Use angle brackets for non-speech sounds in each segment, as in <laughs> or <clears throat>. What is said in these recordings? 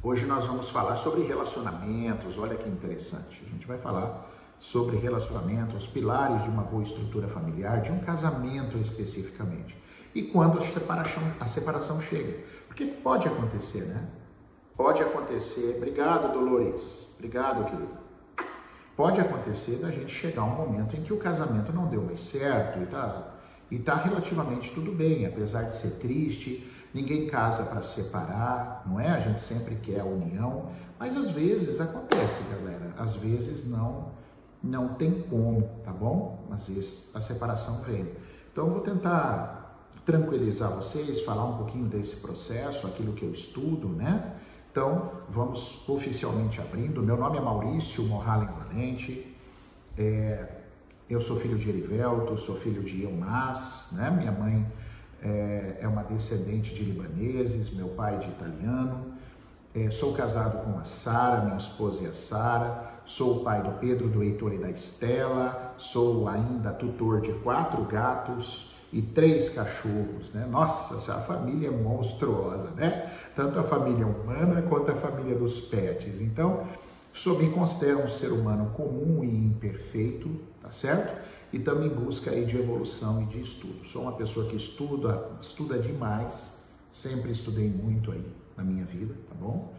Hoje nós vamos falar sobre relacionamentos. Olha que interessante. A gente vai falar sobre relacionamentos, os pilares de uma boa estrutura familiar, de um casamento especificamente. E quando a separação, a separação chega. Porque pode acontecer, né? Pode acontecer. Obrigado, Dolores. Obrigado, querido. Pode acontecer da gente chegar a um momento em que o casamento não deu mais certo e tá, e tá relativamente tudo bem, apesar de ser triste, Ninguém casa para separar, não é? A gente sempre quer a união, mas às vezes acontece, galera. Às vezes não não tem como, tá bom? Às vezes a separação vem. Então eu vou tentar tranquilizar vocês, falar um pouquinho desse processo, aquilo que eu estudo, né? Então vamos oficialmente abrindo. Meu nome é Maurício Morralen Valente. É, eu sou filho de Erivelto, sou filho de Eumas, né? Minha mãe é, é uma descendente de libaneses, meu pai de italiano. É, sou casado com a Sara, minha esposa é a Sara. Sou o pai do Pedro, do Heitor e da Estela. Sou ainda tutor de quatro gatos e três cachorros, né? Nossa, a família é monstruosa, né? Tanto a família humana quanto a família dos pets. Então, sou me considero um ser humano comum e imperfeito, tá certo? E também busca aí de evolução e de estudo. Sou uma pessoa que estuda, estuda demais, sempre estudei muito aí na minha vida, tá bom?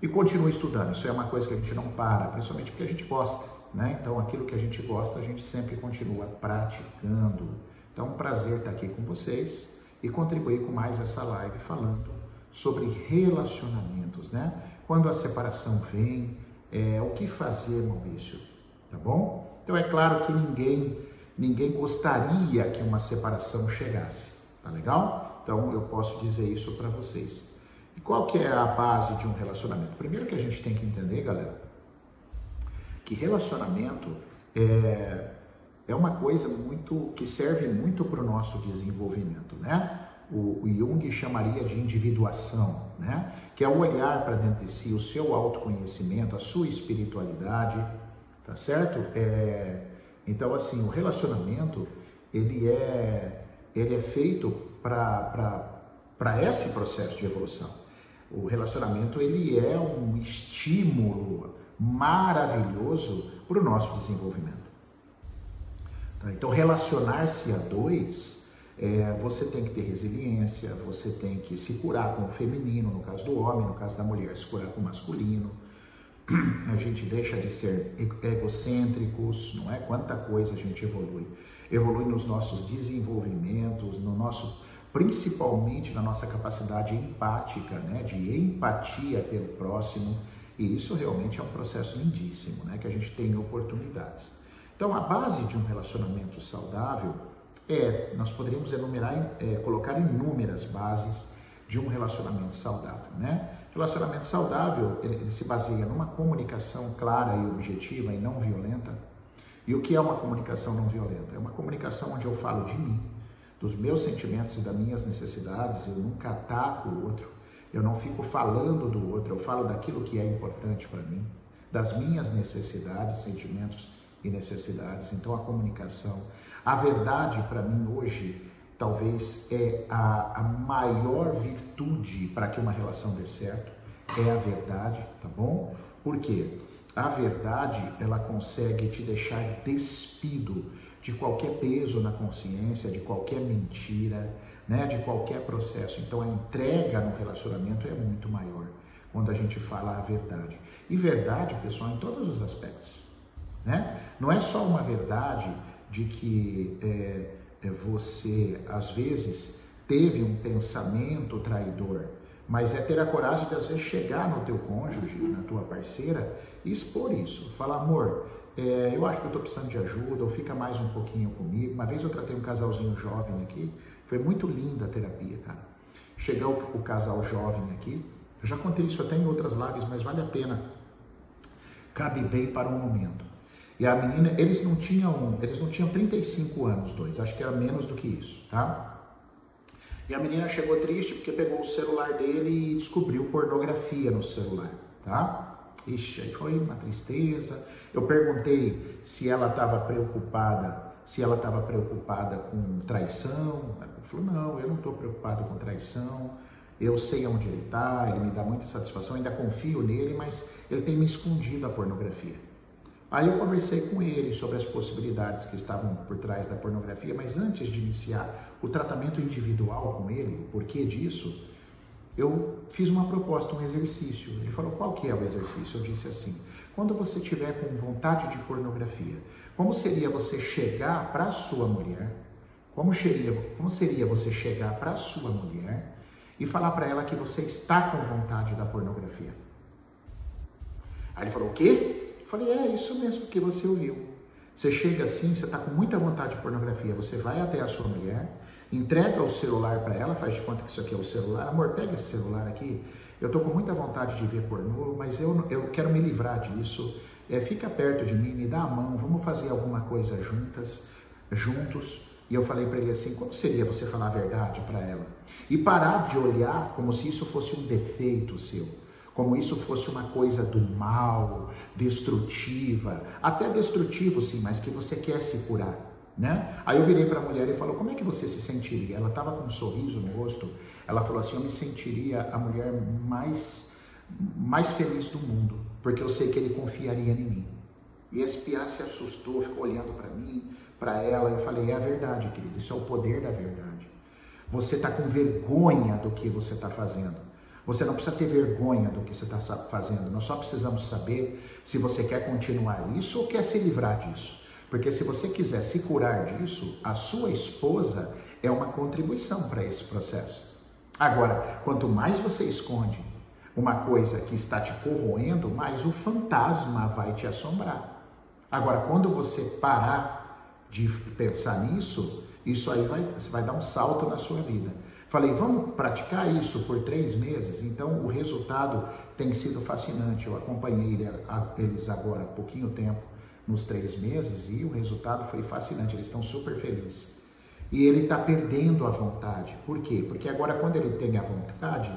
E continuo estudando. Isso é uma coisa que a gente não para, principalmente porque a gente gosta, né? Então, aquilo que a gente gosta, a gente sempre continua praticando. Então, um prazer estar aqui com vocês e contribuir com mais essa live falando sobre relacionamentos, né? Quando a separação vem, é, o que fazer, Maurício? Tá bom? Então é claro que ninguém, ninguém gostaria que uma separação chegasse, tá legal? Então eu posso dizer isso para vocês. E qual que é a base de um relacionamento? Primeiro que a gente tem que entender, galera, que relacionamento é, é uma coisa muito que serve muito para o nosso desenvolvimento, né? O, o Jung chamaria de individuação, né? Que é o olhar para dentro de si, o seu autoconhecimento, a sua espiritualidade, tá certo? É, então, assim, o relacionamento, ele é, ele é feito para esse processo de evolução. O relacionamento, ele é um estímulo maravilhoso para o nosso desenvolvimento. Tá? Então, relacionar-se a dois, é, você tem que ter resiliência, você tem que se curar com o feminino, no caso do homem, no caso da mulher, se curar com o masculino, a gente deixa de ser egocêntricos, não é? Quanta coisa a gente evolui. Evolui nos nossos desenvolvimentos, no nosso, principalmente na nossa capacidade empática, né? De empatia pelo próximo. E isso realmente é um processo lindíssimo, né? Que a gente tem oportunidades. Então, a base de um relacionamento saudável é, nós poderíamos enumerar, é, colocar inúmeras bases de um relacionamento saudável, né? Relacionamento saudável, ele, ele, se baseia numa comunicação clara e objetiva e não violenta. E o que é uma comunicação não violenta? É uma comunicação onde eu falo de mim, dos meus sentimentos e das minhas necessidades, eu nunca ataco o outro, eu não fico falando do outro, eu falo daquilo que é importante para mim, das minhas necessidades, sentimentos e necessidades. Então a comunicação, a verdade para mim hoje talvez é a, a maior virtude para que uma relação dê certo, é a verdade, tá bom? Porque a verdade, ela consegue te deixar despido de qualquer peso na consciência, de qualquer mentira, né, de qualquer processo. Então a entrega no relacionamento é muito maior quando a gente fala a verdade. E verdade, pessoal, em todos os aspectos. Né? Não é só uma verdade de que é, você, às vezes, teve um pensamento traidor, mas é ter a coragem de, às vezes, chegar no teu cônjuge, na tua parceira e expor isso. Falar, amor, é, eu acho que eu estou precisando de ajuda, ou fica mais um pouquinho comigo. Uma vez eu tratei um casalzinho jovem aqui, foi muito linda a terapia, cara. Chegou o, o casal jovem aqui, eu já contei isso até em outras lives, mas vale a pena. Cabe bem para um momento. E a menina, eles não tinham, eles não tinham 35 anos, dois, acho que era menos do que isso, tá? E a menina chegou triste porque pegou o celular dele e descobriu pornografia no celular, tá? Ixi, aí foi uma tristeza. Eu perguntei se ela estava preocupada, se ela estava preocupada com traição. Ela falou, não, eu não estou preocupado com traição. eu sei onde ele está, ele me dá muita satisfação, ainda confio nele, mas ele tem me escondido a pornografia. Aí eu conversei com ele sobre as possibilidades que estavam por trás da pornografia, mas antes de iniciar o tratamento individual com ele, o porquê disso, eu fiz uma proposta, um exercício. Ele falou: qual que é o exercício? Eu disse assim: quando você tiver com vontade de pornografia, como seria você chegar para sua mulher? Como seria, como seria você chegar para sua mulher e falar para ela que você está com vontade da pornografia? Aí ele falou: o quê? Falei, é isso mesmo que você ouviu. Você chega assim, você está com muita vontade de pornografia, você vai até a sua mulher, entrega o celular para ela, faz de conta que isso aqui é o celular. Amor, pega esse celular aqui. Eu estou com muita vontade de ver pornô, mas eu, eu quero me livrar disso. É, fica perto de mim, me dá a mão, vamos fazer alguma coisa juntas, juntos. E eu falei para ele assim: como seria você falar a verdade para ela? E parar de olhar como se isso fosse um defeito seu como isso fosse uma coisa do mal, destrutiva, até destrutivo sim, mas que você quer se curar, né? Aí eu virei para a mulher e falou: "Como é que você se sentiria?" Ela estava com um sorriso no rosto. Ela falou assim: "Eu me sentiria a mulher mais mais feliz do mundo, porque eu sei que ele confiaria em mim." E esse piá se assustou, ficou olhando para mim, para ela. Eu falei: "É a verdade, querido. Isso é o poder da verdade. Você está com vergonha do que você está fazendo." Você não precisa ter vergonha do que você está fazendo. Nós só precisamos saber se você quer continuar isso ou quer se livrar disso. Porque se você quiser se curar disso, a sua esposa é uma contribuição para esse processo. Agora, quanto mais você esconde uma coisa que está te corroendo, mais o fantasma vai te assombrar. Agora, quando você parar de pensar nisso, isso aí vai, vai dar um salto na sua vida. Falei, vamos praticar isso por três meses? Então o resultado tem sido fascinante. Eu acompanhei eles agora há pouquinho tempo, nos três meses, e o resultado foi fascinante. Eles estão super felizes. E ele está perdendo a vontade. Por quê? Porque agora, quando ele tem a vontade,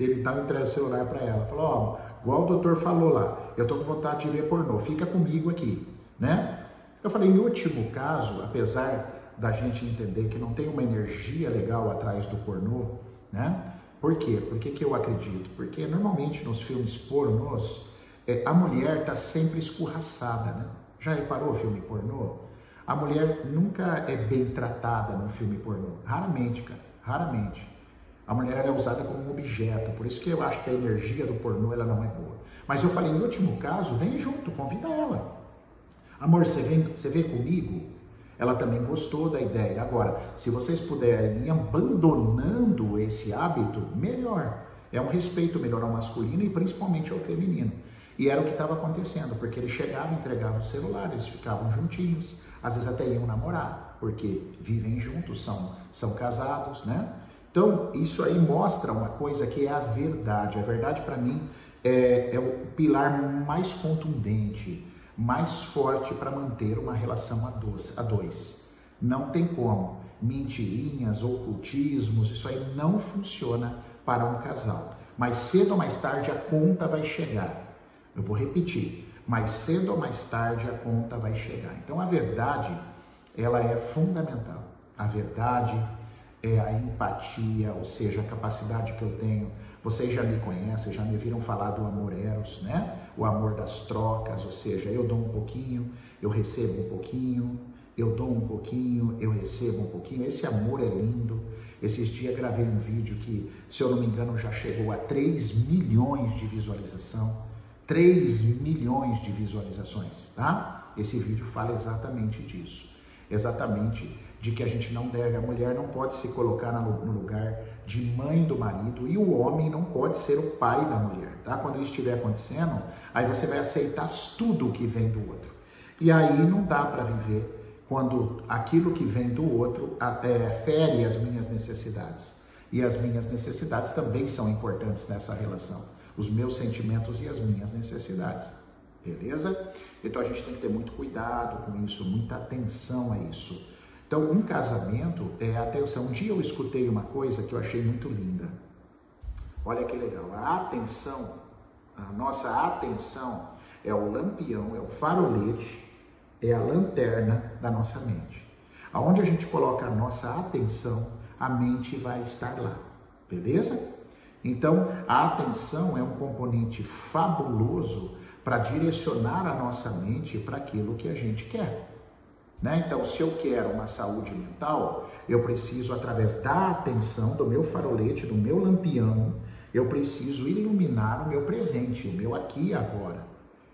ele está entregando o celular para ela. Falou: Ó, oh, igual o doutor falou lá, eu estou com vontade de ver pornô, fica comigo aqui, né? Eu falei: em último caso, apesar da gente entender que não tem uma energia legal atrás do pornô, né? Por quê? Por que, que eu acredito? Porque normalmente nos filmes pornôs, é, a mulher está sempre escorraçada, né? Já reparou o filme pornô? A mulher nunca é bem tratada no filme pornô. Raramente, cara. Raramente. A mulher é usada como um objeto. Por isso que eu acho que a energia do pornô ela não é boa. Mas eu falei, no último caso, vem junto, convida ela. Amor, você vem, você vem comigo? Ela também gostou da ideia. Agora, se vocês puderem ir abandonando esse hábito, melhor. É um respeito melhor ao masculino e principalmente ao feminino. E era o que estava acontecendo, porque ele chegava, entregava o celular, eles ficavam juntinhos, às vezes até iam namorar, porque vivem juntos, são, são casados, né? Então, isso aí mostra uma coisa que é a verdade. A verdade, para mim, é, é o pilar mais contundente mais forte para manter uma relação a dois, a dois. Não tem como. Mentirinhas, ocultismos, isso aí não funciona para um casal. Mais cedo ou mais tarde a conta vai chegar. Eu vou repetir. Mais cedo ou mais tarde a conta vai chegar. Então a verdade, ela é fundamental. A verdade é a empatia, ou seja, a capacidade que eu tenho vocês já me conhecem, já me viram falar do amor eros, né? O amor das trocas, ou seja, eu dou um pouquinho, eu recebo um pouquinho, eu dou um pouquinho, eu recebo um pouquinho. Esse amor é lindo. Esses dias gravei um vídeo que, se eu não me engano, já chegou a 3 milhões de visualização. 3 milhões de visualizações, tá? Esse vídeo fala exatamente disso. Exatamente de que a gente não deve, a mulher não pode se colocar no lugar de mãe do marido e o homem não pode ser o pai da mulher, tá? Quando isso estiver acontecendo, aí você vai aceitar tudo que vem do outro. E aí não dá para viver quando aquilo que vem do outro até fere as minhas necessidades. E as minhas necessidades também são importantes nessa relação. Os meus sentimentos e as minhas necessidades. Beleza? Então a gente tem que ter muito cuidado com isso, muita atenção a isso. Então, um casamento é atenção. Um dia eu escutei uma coisa que eu achei muito linda. Olha que legal. A atenção, a nossa atenção é o lampião, é o farolete, é a lanterna da nossa mente. Aonde a gente coloca a nossa atenção, a mente vai estar lá. Beleza? Então, a atenção é um componente fabuloso para direcionar a nossa mente para aquilo que a gente quer. Né? Então, se eu quero uma saúde mental, eu preciso, através da atenção, do meu farolete, do meu lampião, eu preciso iluminar o meu presente, o meu aqui e agora.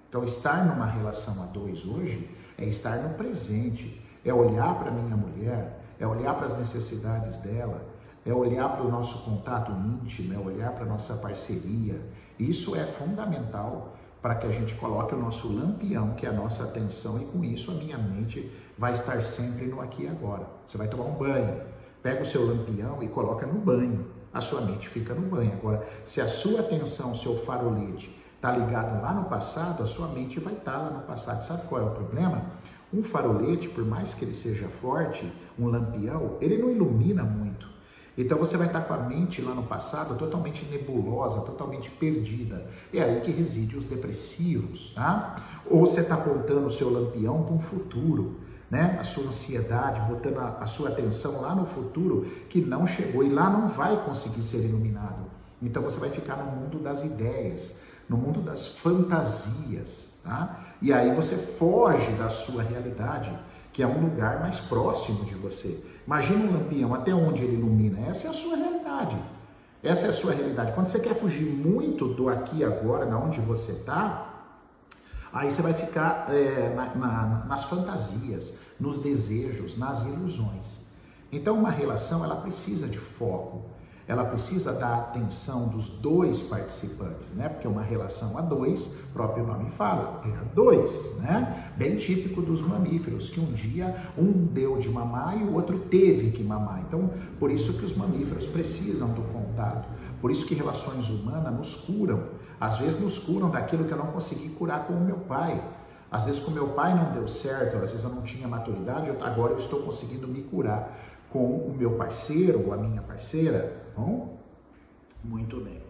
Então, estar numa relação a dois hoje é estar no presente, é olhar para minha mulher, é olhar para as necessidades dela, é olhar para o nosso contato íntimo, é olhar para a nossa parceria. Isso é fundamental para que a gente coloque o nosso lampião, que é a nossa atenção, e com isso a minha mente vai estar sempre no aqui e agora. Você vai tomar um banho, pega o seu lampião e coloca no banho. A sua mente fica no banho. Agora, se a sua atenção, seu farolete está ligado lá no passado, a sua mente vai estar tá lá no passado. Sabe qual é o problema? Um farolete, por mais que ele seja forte, um lampião, ele não ilumina muito. Então você vai estar com a mente lá no passado totalmente nebulosa, totalmente perdida. É aí que reside os depressivos, tá? Ou você está apontando o seu lampião para um futuro, né? A sua ansiedade, botando a, a sua atenção lá no futuro que não chegou e lá não vai conseguir ser iluminado. Então você vai ficar no mundo das ideias, no mundo das fantasias, tá? E aí você foge da sua realidade, que é um lugar mais próximo de você. Imagina um lampião, até onde ele ilumina? Essa é a sua realidade. Essa é a sua realidade. Quando você quer fugir muito do aqui e agora, da onde você está, aí você vai ficar é, na, na, nas fantasias, nos desejos, nas ilusões. Então, uma relação ela precisa de foco ela precisa da atenção dos dois participantes, né? Porque uma relação a dois, próprio nome fala, é a dois, né? Bem típico dos mamíferos, que um dia um deu de mamar e o outro teve que mamar. Então, por isso que os mamíferos precisam do contato. Por isso que relações humanas nos curam. Às vezes nos curam daquilo que eu não consegui curar com o meu pai. Às vezes com meu pai não deu certo, às vezes eu não tinha maturidade, agora eu estou conseguindo me curar com o meu parceiro ou a minha parceira, bom? Muito bem.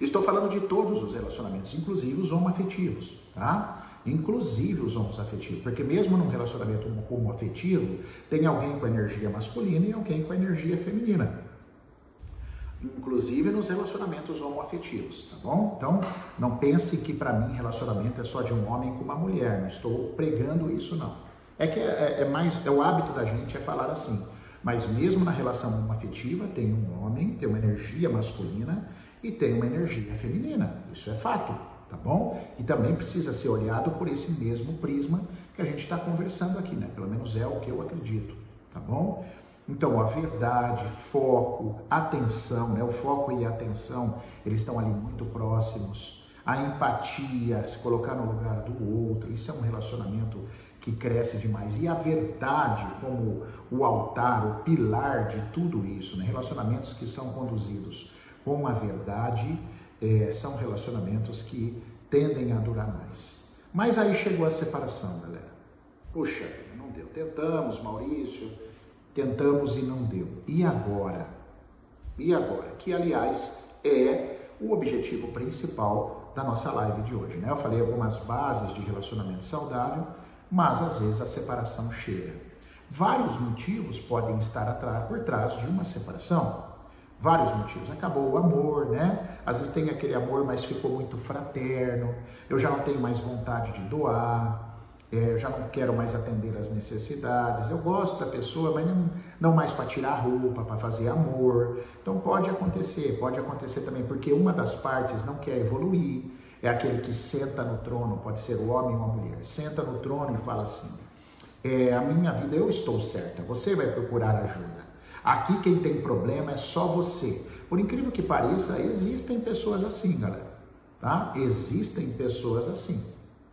Estou falando de todos os relacionamentos, inclusive os homoafetivos, tá? Inclusive os homoafetivos, porque mesmo num relacionamento homoafetivo, tem alguém com energia masculina e alguém com energia feminina. Inclusive nos relacionamentos homoafetivos, tá bom? Então, não pense que para mim relacionamento é só de um homem com uma mulher, não estou pregando isso não. É que é, é mais, é o hábito da gente é falar assim, mas mesmo na relação afetiva, tem um homem, tem uma energia masculina e tem uma energia feminina. Isso é fato, tá bom? E também precisa ser olhado por esse mesmo prisma que a gente está conversando aqui, né? Pelo menos é o que eu acredito, tá bom? Então, a verdade, foco, atenção, né? O foco e a atenção, eles estão ali muito próximos. A empatia, se colocar no lugar do outro, isso é um relacionamento que cresce demais. E a verdade como o altar, o pilar de tudo isso, né? relacionamentos que são conduzidos com a verdade, é, são relacionamentos que tendem a durar mais. Mas aí chegou a separação, galera. Puxa, não deu. Tentamos, Maurício, tentamos e não deu. E agora? E agora? Que, aliás, é o objetivo principal da nossa live de hoje. Né? Eu falei algumas bases de relacionamento saudável mas às vezes a separação chega. Vários motivos podem estar por trás de uma separação. Vários motivos. Acabou o amor, né? Às vezes tem aquele amor, mas ficou muito fraterno. Eu já não tenho mais vontade de doar. É, eu já não quero mais atender as necessidades. Eu gosto da pessoa, mas não, não mais para tirar roupa, para fazer amor. Então pode acontecer, pode acontecer também porque uma das partes não quer evoluir é aquele que senta no trono, pode ser o homem ou a mulher, senta no trono e fala assim: é, a minha vida eu estou certa, você vai procurar ajuda. Aqui quem tem problema é só você. Por incrível que pareça, existem pessoas assim, galera. Tá? Existem pessoas assim,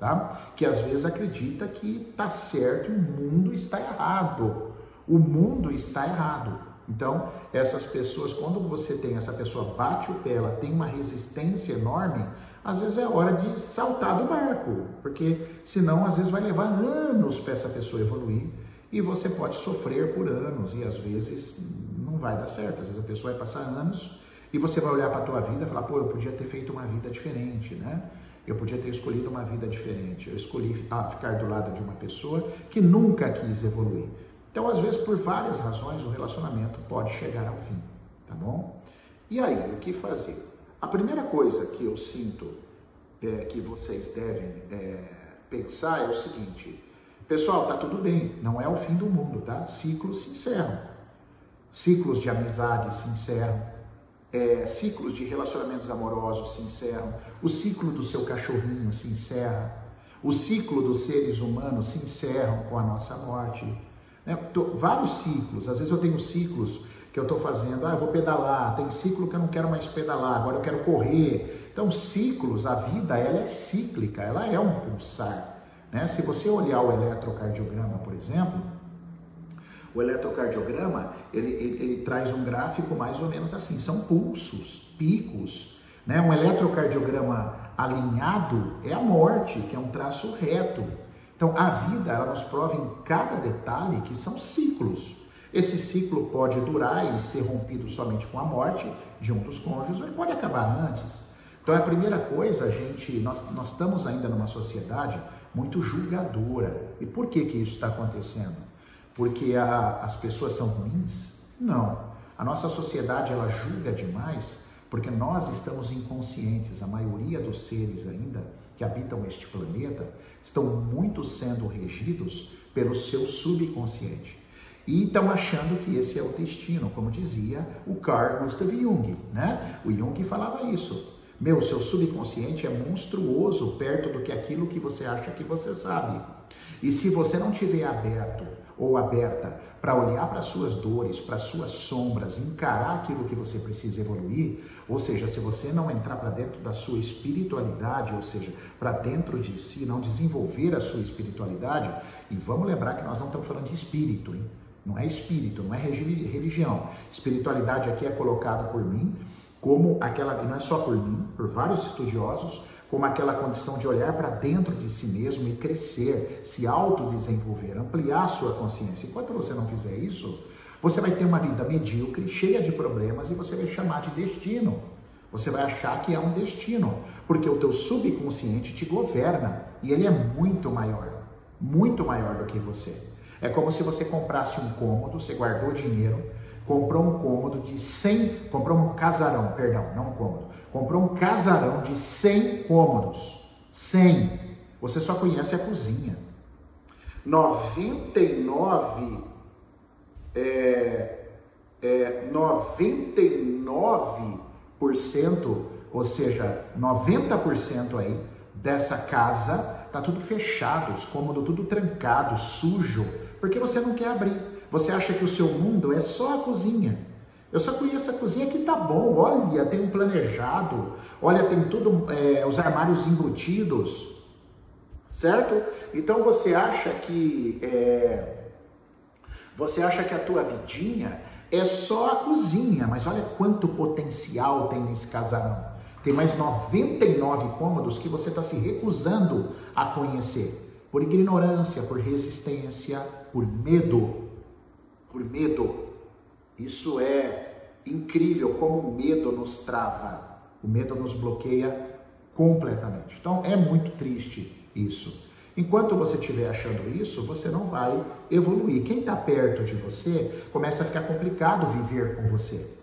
tá? Que às vezes acredita que está certo e o mundo está errado. O mundo está errado. Então, essas pessoas, quando você tem essa pessoa bate o pé, ela tem uma resistência enorme, às vezes é hora de saltar do barco, porque senão às vezes vai levar anos para essa pessoa evoluir e você pode sofrer por anos e às vezes não vai dar certo. Às vezes a pessoa vai passar anos e você vai olhar para a tua vida e falar, pô, eu podia ter feito uma vida diferente, né? Eu podia ter escolhido uma vida diferente. Eu escolhi ah, ficar do lado de uma pessoa que nunca quis evoluir. Então, às vezes, por várias razões, o relacionamento pode chegar ao fim, tá bom? E aí, o que fazer? A primeira coisa que eu sinto é, que vocês devem é, pensar é o seguinte: pessoal, tá tudo bem, não é o fim do mundo, tá? Ciclos se encerram, ciclos de amizade se encerram, é, ciclos de relacionamentos amorosos se encerram, o ciclo do seu cachorrinho se encerra, o ciclo dos seres humanos se encerram com a nossa morte. Né? Tô, vários ciclos, às vezes eu tenho ciclos que eu estou fazendo, ah, eu vou pedalar, tem ciclo que eu não quero mais pedalar, agora eu quero correr. Então, ciclos, a vida, ela é cíclica, ela é um pulsar. Né? Se você olhar o eletrocardiograma, por exemplo, o eletrocardiograma, ele, ele, ele, traz um gráfico mais ou menos assim, são pulsos, picos. Né? Um eletrocardiograma alinhado é a morte, que é um traço reto. Então, a vida, ela nos prova em cada detalhe que são ciclos. Esse ciclo pode durar e ser rompido somente com a morte de um dos cônjuges, ou ele pode acabar antes. Então, a primeira coisa, a gente, nós, nós estamos ainda numa sociedade muito julgadora. E por que que isso está acontecendo? Porque a, as pessoas são ruins? Não. A nossa sociedade ela julga demais porque nós estamos inconscientes. A maioria dos seres ainda que habitam este planeta estão muito sendo regidos pelo seu subconsciente. E estão achando que esse é o destino, como dizia o Carl Gustav Jung, né? O Jung falava isso. Meu, seu subconsciente é monstruoso perto do que aquilo que você acha que você sabe. E se você não tiver aberto ou aberta para olhar para suas dores, para suas sombras, encarar aquilo que você precisa evoluir, ou seja, se você não entrar para dentro da sua espiritualidade, ou seja, para dentro de si, não desenvolver a sua espiritualidade, e vamos lembrar que nós não estamos falando de espírito, hein? Não é espírito, não é religião. Espiritualidade aqui é colocada por mim como aquela, e não é só por mim, por vários estudiosos, como aquela condição de olhar para dentro de si mesmo e crescer, se autodesenvolver, ampliar sua consciência. Enquanto você não fizer isso, você vai ter uma vida medíocre, cheia de problemas e você vai chamar de destino. Você vai achar que é um destino, porque o teu subconsciente te governa e ele é muito maior, muito maior do que você. É como se você comprasse um cômodo, você guardou dinheiro, comprou um cômodo de 100, comprou um casarão, perdão, não um cômodo, comprou um casarão de 100 cômodos. 100. Você só conhece a cozinha. 99 é, é 99%, ou seja, 90% aí dessa casa tá tudo fechado, os cômodos tudo trancado, sujo, porque você não quer abrir. Você acha que o seu mundo é só a cozinha. Eu só conheço a cozinha que tá bom. Olha, tem um planejado. Olha, tem tudo, é, os armários embutidos. Certo? Então você acha que é, você acha que a tua vidinha é só a cozinha, mas olha quanto potencial tem nesse casarão. Tem mais 99 cômodos que você está se recusando a conhecer por ignorância, por resistência, por medo. Por medo. Isso é incrível como o medo nos trava. O medo nos bloqueia completamente. Então é muito triste isso. Enquanto você estiver achando isso, você não vai evoluir. Quem está perto de você começa a ficar complicado viver com você.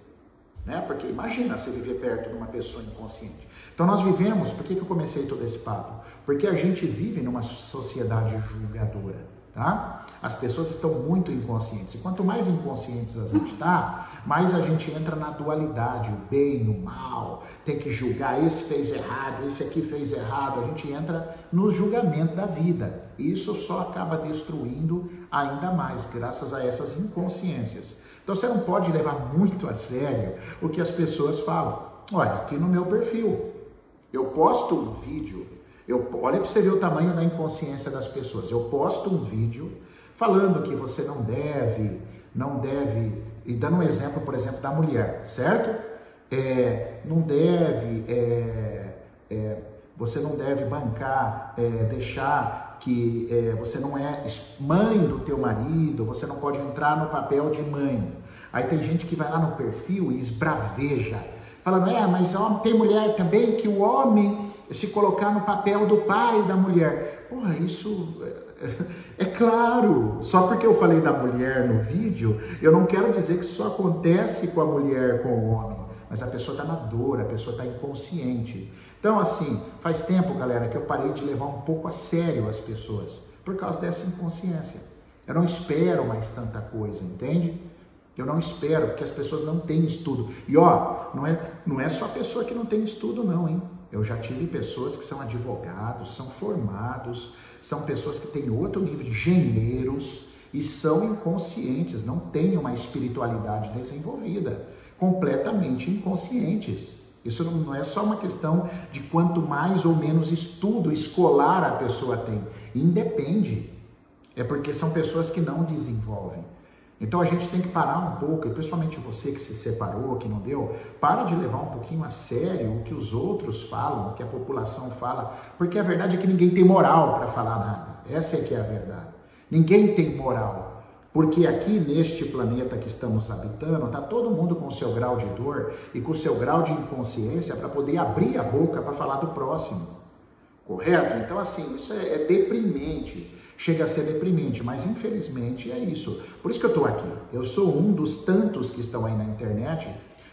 Né? Porque imagina você viver perto de uma pessoa inconsciente. Então nós vivemos, por que, que eu comecei todo esse papo? Porque a gente vive numa sociedade julgadora, tá? As pessoas estão muito inconscientes. E quanto mais inconscientes a gente está, mais a gente entra na dualidade, o bem, o mal, tem que julgar, esse fez errado, esse aqui fez errado. A gente entra no julgamento da vida. E isso só acaba destruindo ainda mais, graças a essas inconsciências. Então você não pode levar muito a sério o que as pessoas falam. Olha, aqui no meu perfil, eu posto um vídeo, eu, olha para você ver o tamanho da inconsciência das pessoas. Eu posto um vídeo falando que você não deve, não deve, e dando um exemplo, por exemplo, da mulher, certo? É, não deve, é, é, você não deve bancar, é, deixar que é, você não é mãe do teu marido, você não pode entrar no papel de mãe. Aí tem gente que vai lá no perfil e esbraveja falando, é, mas tem mulher também que o homem se colocar no papel do pai da mulher. Porra, isso é, é claro. Só porque eu falei da mulher no vídeo, eu não quero dizer que isso acontece com a mulher com o homem. mas a pessoa está na dor, a pessoa está inconsciente. Então, assim, faz tempo, galera, que eu parei de levar um pouco a sério as pessoas por causa dessa inconsciência. Eu não espero mais tanta coisa, entende? Eu não espero, porque as pessoas não têm estudo. E ó, não é, não é só a pessoa que não tem estudo, não, hein? Eu já tive pessoas que são advogados, são formados, são pessoas que têm outro nível de engenheiros e são inconscientes, não têm uma espiritualidade desenvolvida, completamente inconscientes. Isso não é só uma questão de quanto mais ou menos estudo escolar a pessoa tem. Independe. É porque são pessoas que não desenvolvem. Então a gente tem que parar um pouco, e principalmente você que se separou, que não deu, para de levar um pouquinho a sério o que os outros falam, o que a população fala, porque a verdade é que ninguém tem moral para falar nada. Essa é que é a verdade. Ninguém tem moral. Porque aqui neste planeta que estamos habitando, está todo mundo com o seu grau de dor e com o seu grau de inconsciência para poder abrir a boca para falar do próximo. Correto? Então, assim, isso é, é deprimente chega a ser deprimente, mas infelizmente é isso. Por isso que eu estou aqui. Eu sou um dos tantos que estão aí na internet,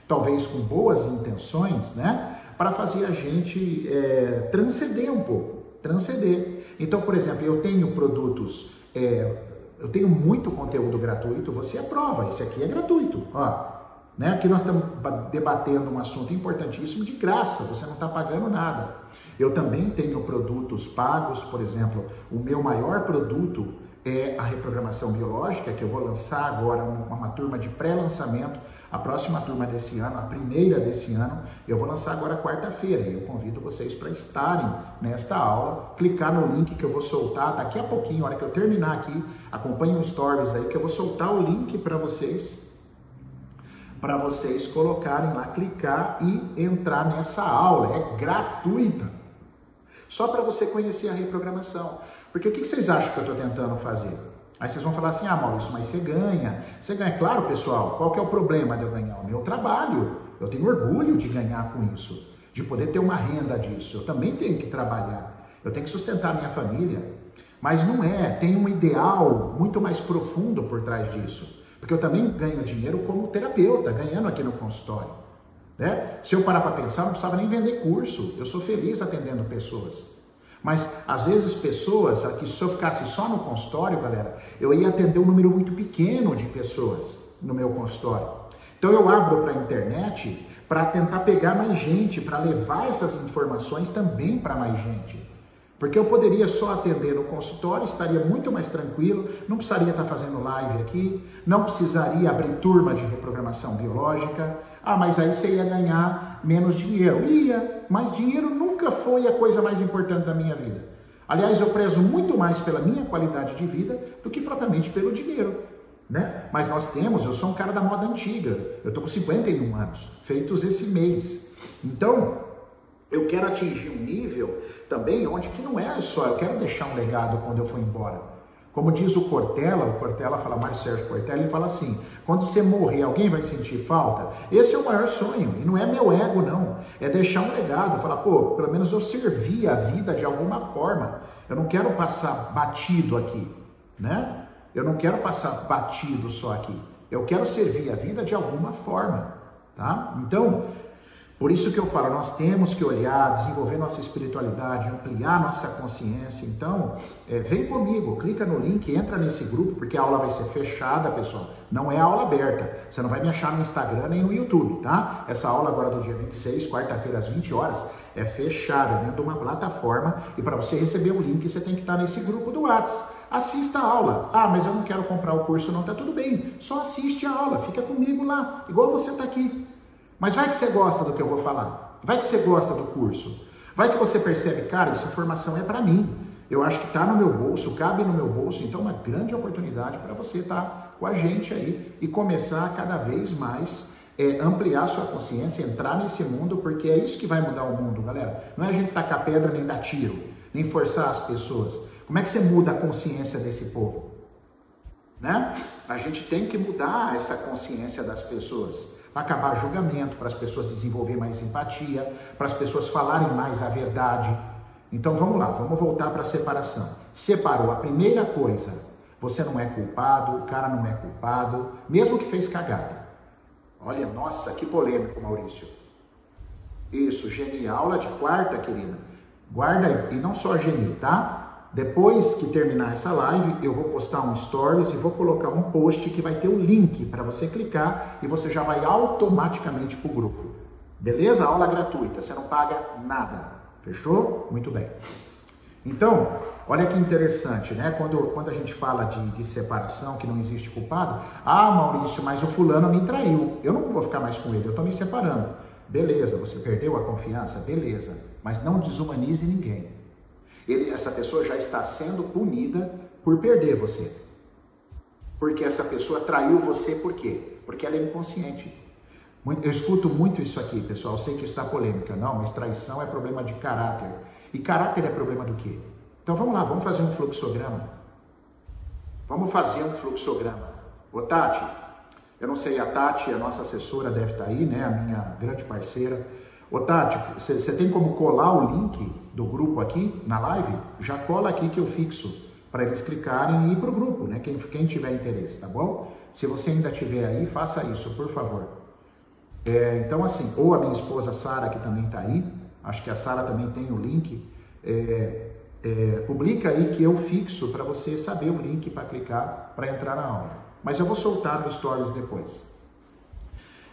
talvez com boas intenções, né? Para fazer a gente é, transcender um pouco, transcender. Então, por exemplo, eu tenho produtos, é, eu tenho muito conteúdo gratuito, você aprova, esse aqui é gratuito, ó. Né? Aqui nós estamos debatendo um assunto importantíssimo de graça, você não está pagando nada. Eu também tenho produtos pagos, por exemplo, o meu maior produto é a reprogramação biológica, que eu vou lançar agora uma, uma turma de pré-lançamento. A próxima turma desse ano, a primeira desse ano, eu vou lançar agora quarta-feira. E eu convido vocês para estarem nesta aula, clicar no link que eu vou soltar daqui a pouquinho, a hora que eu terminar aqui, acompanhem os stories aí, que eu vou soltar o link para vocês para vocês colocarem lá, clicar e entrar nessa aula. É gratuita. Só para você conhecer a reprogramação. Porque o que vocês acham que eu estou tentando fazer? Aí vocês vão falar assim, ah Maurício, mas você ganha. Você ganha, claro pessoal, qual que é o problema de eu ganhar? O meu trabalho. Eu tenho orgulho de ganhar com isso, de poder ter uma renda disso. Eu também tenho que trabalhar. Eu tenho que sustentar minha família. Mas não é, tem um ideal muito mais profundo por trás disso. Porque eu também ganho dinheiro como terapeuta, ganhando aqui no consultório. Né? Se eu parar para pensar, não precisava nem vender curso. Eu sou feliz atendendo pessoas. Mas às vezes pessoas, que se eu ficasse só no consultório, galera, eu ia atender um número muito pequeno de pessoas no meu consultório. Então eu abro para a internet para tentar pegar mais gente, para levar essas informações também para mais gente. Porque eu poderia só atender no consultório, estaria muito mais tranquilo, não precisaria estar fazendo live aqui, não precisaria abrir turma de reprogramação biológica. Ah, mas aí você ia ganhar menos dinheiro. Ia, mas dinheiro nunca foi a coisa mais importante da minha vida. Aliás, eu prezo muito mais pela minha qualidade de vida do que propriamente pelo dinheiro. Né? Mas nós temos, eu sou um cara da moda antiga, eu estou com 51 anos, feitos esse mês. Então, eu quero atingir um nível também onde que não é só, eu quero deixar um legado quando eu for embora. Como diz o Cortella, o Cortella fala, Mário Sérgio Cortella, ele fala assim, quando você morrer, alguém vai sentir falta? Esse é o maior sonho, e não é meu ego não, é deixar um legado, falar, pô, pelo menos eu servi a vida de alguma forma, eu não quero passar batido aqui, né? Eu não quero passar batido só aqui, eu quero servir a vida de alguma forma, tá? Então, por isso que eu falo, nós temos que olhar, desenvolver nossa espiritualidade, ampliar nossa consciência. Então, é, vem comigo, clica no link, entra nesse grupo, porque a aula vai ser fechada, pessoal. Não é aula aberta. Você não vai me achar no Instagram nem no YouTube, tá? Essa aula agora do dia 26, quarta-feira às 20 horas, é fechada dentro de uma plataforma e para você receber o link, você tem que estar nesse grupo do WhatsApp. Assista a aula. Ah, mas eu não quero comprar o curso, não. Tá tudo bem. Só assiste a aula, fica comigo lá, igual você está aqui. Mas vai que você gosta do que eu vou falar. Vai que você gosta do curso. Vai que você percebe, cara, essa informação é para mim. Eu acho que está no meu bolso, cabe no meu bolso, então é uma grande oportunidade para você estar tá com a gente aí e começar a cada vez mais é, ampliar sua consciência, entrar nesse mundo, porque é isso que vai mudar o mundo, galera. Não é a gente tacar pedra nem dar tiro, nem forçar as pessoas. Como é que você muda a consciência desse povo? Né? A gente tem que mudar essa consciência das pessoas acabar julgamento, para as pessoas desenvolverem mais empatia, para as pessoas falarem mais a verdade. Então vamos lá, vamos voltar para a separação. Separou a primeira coisa, você não é culpado, o cara não é culpado, mesmo que fez cagada. Olha, nossa, que polêmico, Maurício. Isso, Geni, aula de quarta, querida. Guarda aí, e não só Geni, tá? Depois que terminar essa live, eu vou postar um stories e vou colocar um post que vai ter o um link para você clicar e você já vai automaticamente para o grupo. Beleza? Aula gratuita, você não paga nada. Fechou? Muito bem. Então, olha que interessante, né? Quando, quando a gente fala de, de separação, que não existe culpado, ah, Maurício, mas o fulano me traiu. Eu não vou ficar mais com ele, eu estou me separando. Beleza, você perdeu a confiança? Beleza. Mas não desumanize ninguém. Ele, essa pessoa já está sendo punida por perder você. Porque essa pessoa traiu você por quê? Porque ela é inconsciente. Eu escuto muito isso aqui, pessoal. Eu sei que está polêmica. Não, mas traição é problema de caráter. E caráter é problema do quê? Então vamos lá, vamos fazer um fluxograma. Vamos fazer um fluxograma. Ô Tati, eu não sei, a Tati, a nossa assessora, deve estar aí, né? A minha grande parceira. Ô Tati, você tem como colar o link do grupo aqui na live? Já cola aqui que eu fixo para eles clicarem e ir para o grupo, né? Quem, quem tiver interesse, tá bom? Se você ainda tiver aí, faça isso, por favor. É, então, assim, ou a minha esposa Sara, que também está aí, acho que a Sara também tem o link, é, é, publica aí que eu fixo para você saber o link para clicar para entrar na aula. Mas eu vou soltar no Stories depois.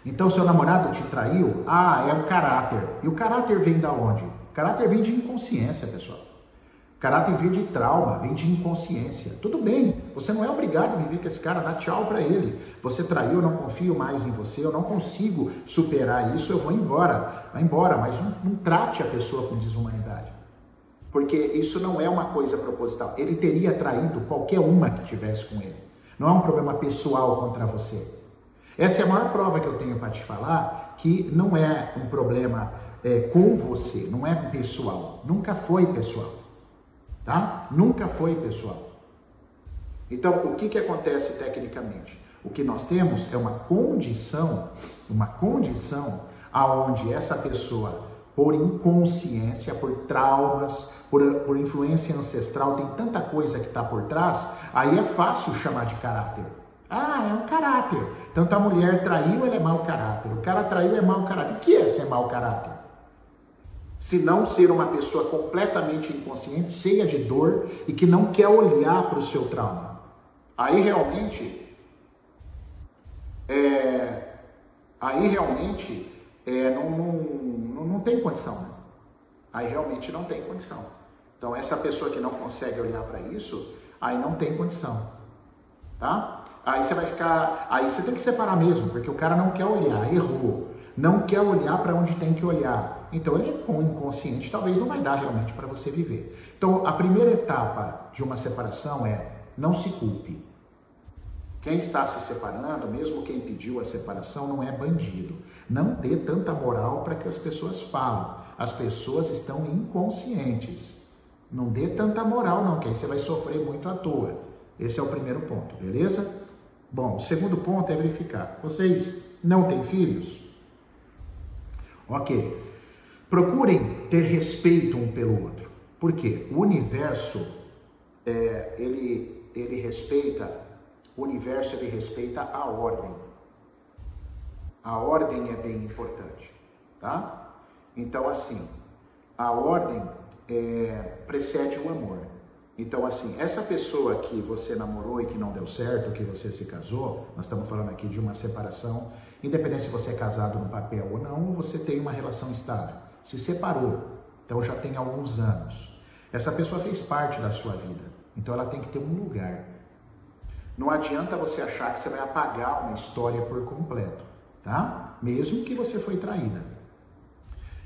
Então, seu namorado te traiu? Ah, é o caráter. E o caráter vem da onde? O caráter vem de inconsciência, pessoal. Caráter vem de trauma, vem de inconsciência. Tudo bem, você não é obrigado a viver com esse cara, dá tchau para ele. Você traiu, eu não confio mais em você, eu não consigo superar isso, eu vou embora. Vai embora, mas não, não trate a pessoa com desumanidade. Porque isso não é uma coisa proposital. Ele teria traído qualquer uma que tivesse com ele. Não é um problema pessoal contra você. Essa é a maior prova que eu tenho para te falar que não é um problema é, com você, não é pessoal. Nunca foi pessoal tá? Nunca foi pessoal. Então, o que, que acontece tecnicamente? O que nós temos é uma condição, uma condição aonde essa pessoa, por inconsciência, por traumas, por, por influência ancestral, tem tanta coisa que está por trás, aí é fácil chamar de caráter. Ah, é um caráter. Tanto a mulher traiu, ela é mau caráter. O cara traiu, é mau caráter. O que é ser mau caráter? se não ser uma pessoa completamente inconsciente, cheia de dor e que não quer olhar para o seu trauma. Aí realmente, é, aí realmente é, não, não, não, não, tem condição. Né? Aí realmente não tem condição. Então essa pessoa que não consegue olhar para isso, aí não tem condição, tá? Aí você vai ficar, aí você tem que separar mesmo, porque o cara não quer olhar, errou, não quer olhar para onde tem que olhar. Então ele é inconsciente, talvez não vai dar realmente para você viver. Então a primeira etapa de uma separação é não se culpe. Quem está se separando, mesmo quem pediu a separação, não é bandido. Não dê tanta moral para que as pessoas falem. As pessoas estão inconscientes. Não dê tanta moral, não, que aí você vai sofrer muito à toa. Esse é o primeiro ponto, beleza? Bom, o segundo ponto é verificar. Vocês não têm filhos? Ok. Procurem ter respeito um pelo outro. Por quê? O universo, é, ele, ele respeita, o universo ele respeita a ordem. A ordem é bem importante, tá? Então, assim, a ordem é, precede o amor. Então, assim, essa pessoa que você namorou e que não deu certo, que você se casou, nós estamos falando aqui de uma separação, independente se você é casado no papel ou não, você tem uma relação estável se separou, então já tem alguns anos. Essa pessoa fez parte da sua vida, então ela tem que ter um lugar. Não adianta você achar que você vai apagar uma história por completo, tá? Mesmo que você foi traída.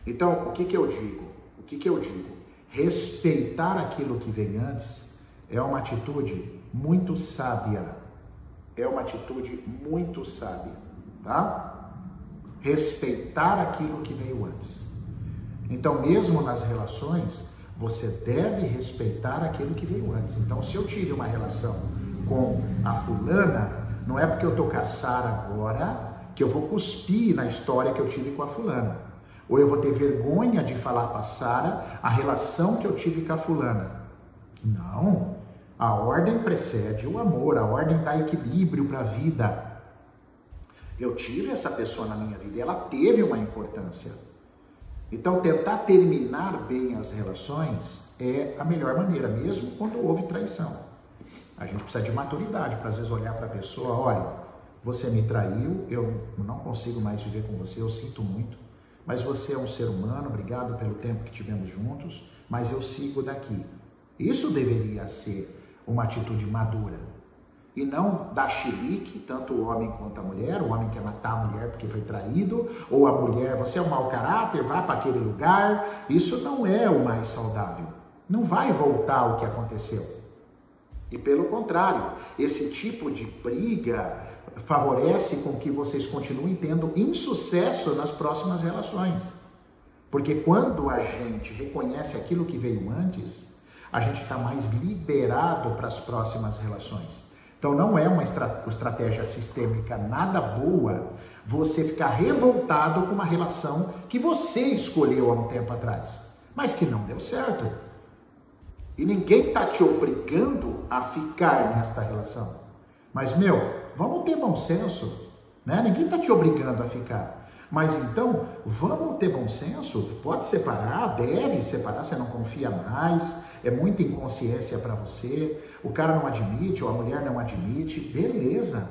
Então, o que, que eu digo? O que, que eu digo? Respeitar aquilo que vem antes é uma atitude muito sábia. É uma atitude muito sábia, tá? Respeitar aquilo que veio antes. Então, mesmo nas relações, você deve respeitar aquilo que veio antes. Então, se eu tive uma relação com a fulana, não é porque eu a Sara agora que eu vou cuspir na história que eu tive com a fulana. Ou eu vou ter vergonha de falar para Sara a relação que eu tive com a fulana. Não. A ordem precede o amor, a ordem dá equilíbrio para a vida. Eu tive essa pessoa na minha vida e ela teve uma importância. Então, tentar terminar bem as relações é a melhor maneira, mesmo quando houve traição. A gente precisa de maturidade para, às vezes, olhar para a pessoa: olha, você me traiu, eu não consigo mais viver com você, eu sinto muito, mas você é um ser humano, obrigado pelo tempo que tivemos juntos, mas eu sigo daqui. Isso deveria ser uma atitude madura e não dar chilique, tanto o homem quanto a mulher. O homem quer matar a mulher porque foi traído, ou a mulher, você é um mau caráter, vá para aquele lugar. Isso não é o mais saudável. Não vai voltar o que aconteceu. E pelo contrário, esse tipo de briga favorece com que vocês continuem tendo insucesso nas próximas relações. Porque quando a gente reconhece aquilo que veio antes, a gente está mais liberado para as próximas relações. Então não é uma estratégia sistêmica nada boa você ficar revoltado com uma relação que você escolheu há um tempo atrás, mas que não deu certo. E ninguém está te obrigando a ficar nesta relação. Mas, meu, vamos ter bom senso. Né? Ninguém está te obrigando a ficar. Mas então, vamos ter bom senso? Pode separar, deve separar, você não confia mais, é muita inconsciência para você, o cara não admite ou a mulher não admite, beleza.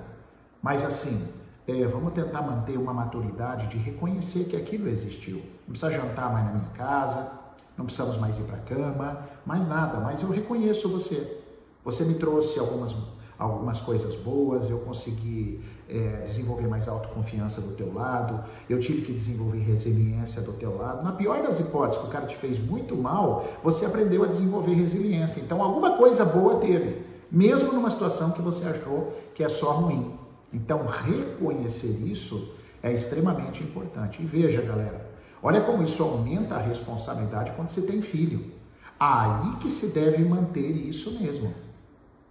Mas assim, é, vamos tentar manter uma maturidade de reconhecer que aquilo existiu. Não precisa jantar mais na minha casa, não precisamos mais ir para a cama, mais nada, mas eu reconheço você. Você me trouxe algumas, algumas coisas boas, eu consegui é, desenvolver mais autoconfiança do teu lado, eu tive que desenvolver resiliência do teu lado. Na pior das hipóteses, que o cara te fez muito mal, você aprendeu a desenvolver resiliência. Então, alguma coisa boa teve, mesmo numa situação que você achou que é só ruim. Então, reconhecer isso é extremamente importante. E veja, galera, olha como isso aumenta a responsabilidade quando você tem filho. Aí que se deve manter isso mesmo.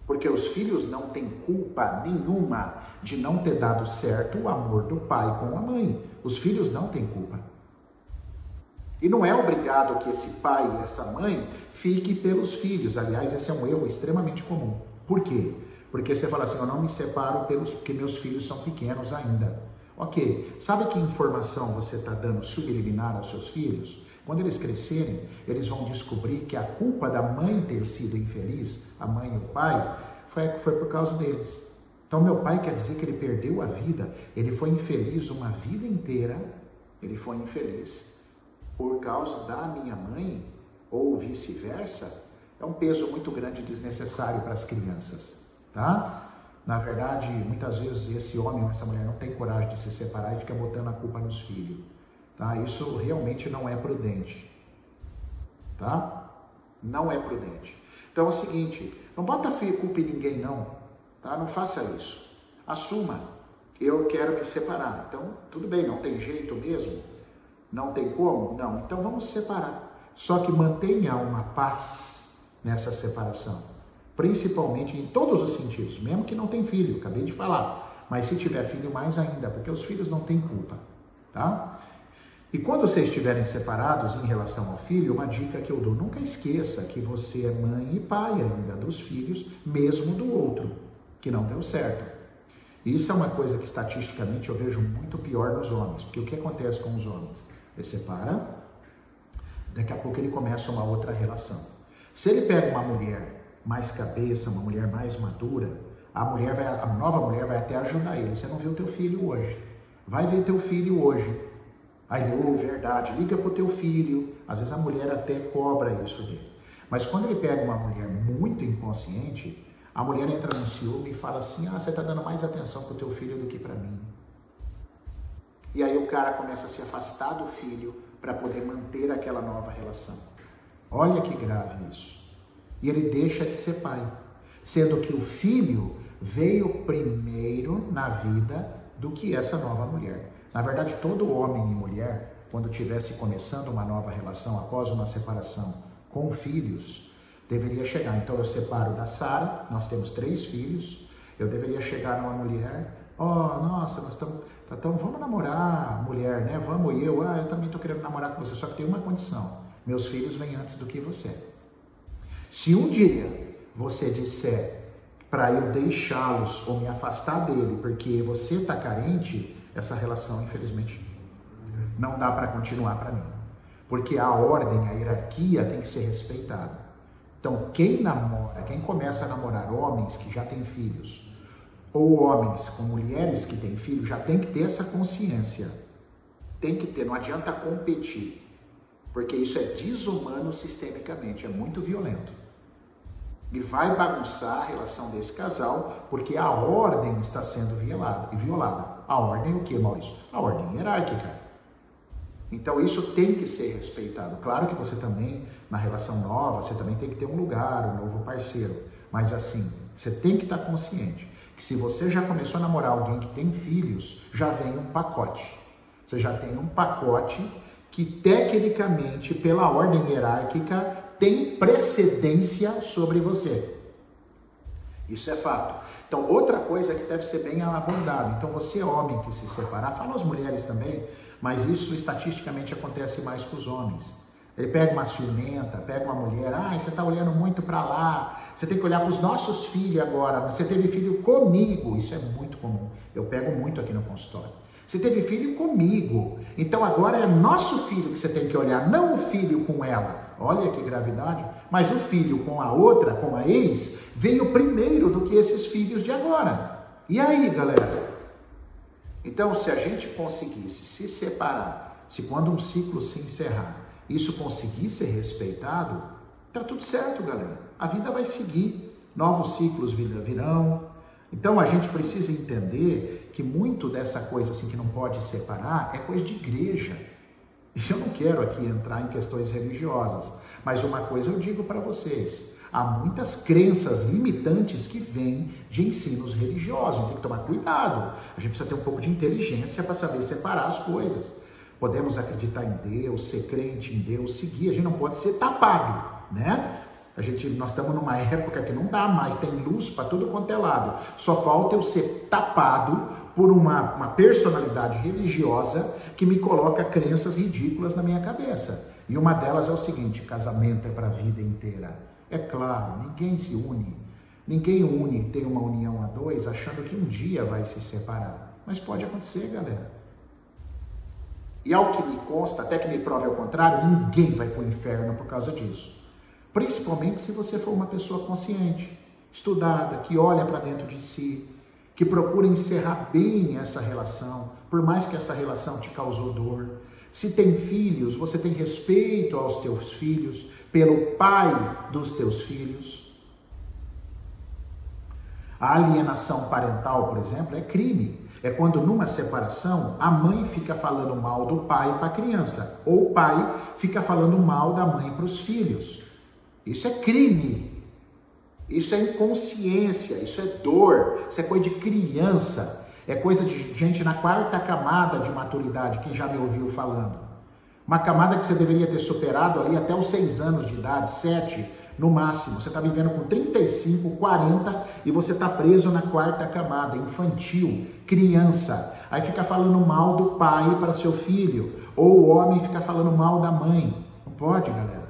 Porque os filhos não têm culpa nenhuma de não ter dado certo o amor do pai com a mãe. Os filhos não têm culpa. E não é obrigado que esse pai e essa mãe fique pelos filhos. Aliás, esse é um erro extremamente comum. Por quê? Porque você fala assim, eu não me separo pelos, porque meus filhos são pequenos ainda. Ok, sabe que informação você está dando subliminar aos seus filhos? Quando eles crescerem, eles vão descobrir que a culpa da mãe ter sido infeliz, a mãe e o pai, foi, foi por causa deles. Então, meu pai quer dizer que ele perdeu a vida, ele foi infeliz uma vida inteira, ele foi infeliz por causa da minha mãe, ou vice-versa, é um peso muito grande e desnecessário para as crianças, tá? Na verdade, muitas vezes esse homem ou essa mulher não tem coragem de se separar e fica botando a culpa nos filhos. Tá? Isso realmente não é prudente. Tá? Não é prudente. Então é o seguinte, não bota culpa em ninguém não. Tá? Não faça isso. Assuma. Eu quero me separar. Então, tudo bem, não tem jeito mesmo? Não tem como? Não. Então vamos separar. Só que mantenha uma paz nessa separação. Principalmente em todos os sentidos, mesmo que não tem filho, acabei de falar. Mas se tiver filho, mais ainda, porque os filhos não têm culpa. Tá? E quando vocês estiverem separados em relação ao filho, uma dica que eu dou: nunca esqueça que você é mãe e pai ainda dos filhos, mesmo do outro, que não deu certo. Isso é uma coisa que estatisticamente eu vejo muito pior nos homens, porque o que acontece com os homens? Ele separa, daqui a pouco ele começa uma outra relação. Se ele pega uma mulher mais cabeça, uma mulher mais madura, a mulher vai, a nova mulher vai até ajudar ele. Você não viu teu filho hoje? Vai ver teu filho hoje. Aí, oh, verdade, liga para o teu filho. Às vezes a mulher até cobra isso dele. Mas quando ele pega uma mulher muito inconsciente, a mulher entra no ciúme e fala assim: Ah, você está dando mais atenção para o teu filho do que para mim. E aí o cara começa a se afastar do filho para poder manter aquela nova relação. Olha que grave isso. E ele deixa de ser pai, sendo que o filho veio primeiro na vida do que essa nova mulher. Na verdade, todo homem e mulher, quando estivesse começando uma nova relação após uma separação com filhos, deveria chegar. Então, eu separo da Sara, nós temos três filhos. Eu deveria chegar numa mulher, ó, oh, nossa, nós estamos, então vamos namorar, mulher, né? Vamos e eu, ah, eu também estou querendo namorar com você, só que tem uma condição: meus filhos vêm antes do que você. Se um dia você disser para eu deixá-los ou me afastar dele porque você está carente, essa relação, infelizmente, não dá para continuar para mim. Porque a ordem, a hierarquia tem que ser respeitada. Então, quem namora, quem começa a namorar homens que já têm filhos, ou homens com mulheres que têm filhos, já tem que ter essa consciência. Tem que ter, não adianta competir. Porque isso é desumano sistemicamente, é muito violento. E vai bagunçar a relação desse casal, porque a ordem está sendo violada. A ordem o que, Maurício? A ordem hierárquica. Então isso tem que ser respeitado. Claro que você também, na relação nova, você também tem que ter um lugar, um novo parceiro. Mas assim, você tem que estar consciente que se você já começou a namorar alguém que tem filhos, já vem um pacote. Você já tem um pacote que tecnicamente, pela ordem hierárquica, tem precedência sobre você. Isso é fato. Então, outra coisa que deve ser bem abordado. Então, você homem que se separar, fala as mulheres também, mas isso estatisticamente acontece mais com os homens. Ele pega uma ciumenta, pega uma mulher, ah, você está olhando muito para lá, você tem que olhar para os nossos filhos agora. Você teve filho comigo, isso é muito comum. Eu pego muito aqui no consultório. Você teve filho comigo, então agora é nosso filho que você tem que olhar, não o filho com ela. Olha que gravidade. Mas o filho com a outra, com a ex, veio primeiro do que esses filhos de agora. E aí, galera? Então, se a gente conseguisse se separar, se quando um ciclo se encerrar, isso conseguir ser respeitado, tá tudo certo, galera. A vida vai seguir, novos ciclos virão. Então, a gente precisa entender que muito dessa coisa assim que não pode separar é coisa de igreja. Eu não quero aqui entrar em questões religiosas, mas uma coisa eu digo para vocês: há muitas crenças limitantes que vêm de ensinos religiosos. Tem que tomar cuidado. A gente precisa ter um pouco de inteligência para saber separar as coisas. Podemos acreditar em Deus, ser crente em Deus, seguir. A gente não pode ser tapado, né? A gente, nós estamos numa época que não dá mais, tem luz para tudo quanto é lado. Só falta eu ser tapado por uma, uma personalidade religiosa que me coloca crenças ridículas na minha cabeça. E uma delas é o seguinte: casamento é para a vida inteira. É claro, ninguém se une, ninguém une, tem uma união a dois achando que um dia vai se separar. Mas pode acontecer, galera. E ao que me consta, até que me prove ao contrário, ninguém vai para o inferno por causa disso. Principalmente se você for uma pessoa consciente, estudada, que olha para dentro de si, que procura encerrar bem essa relação, por mais que essa relação te causou dor. Se tem filhos, você tem respeito aos teus filhos, pelo pai dos teus filhos. A alienação parental, por exemplo, é crime. É quando numa separação a mãe fica falando mal do pai para a criança, ou o pai fica falando mal da mãe para os filhos. Isso é crime. Isso é inconsciência, isso é dor, isso é coisa de criança, é coisa de gente na quarta camada de maturidade, quem já me ouviu falando. Uma camada que você deveria ter superado ali até os 6 anos de idade, 7 no máximo. Você está vivendo com 35, 40 e você está preso na quarta camada, infantil, criança. Aí fica falando mal do pai para seu filho, ou o homem fica falando mal da mãe. Não pode, galera.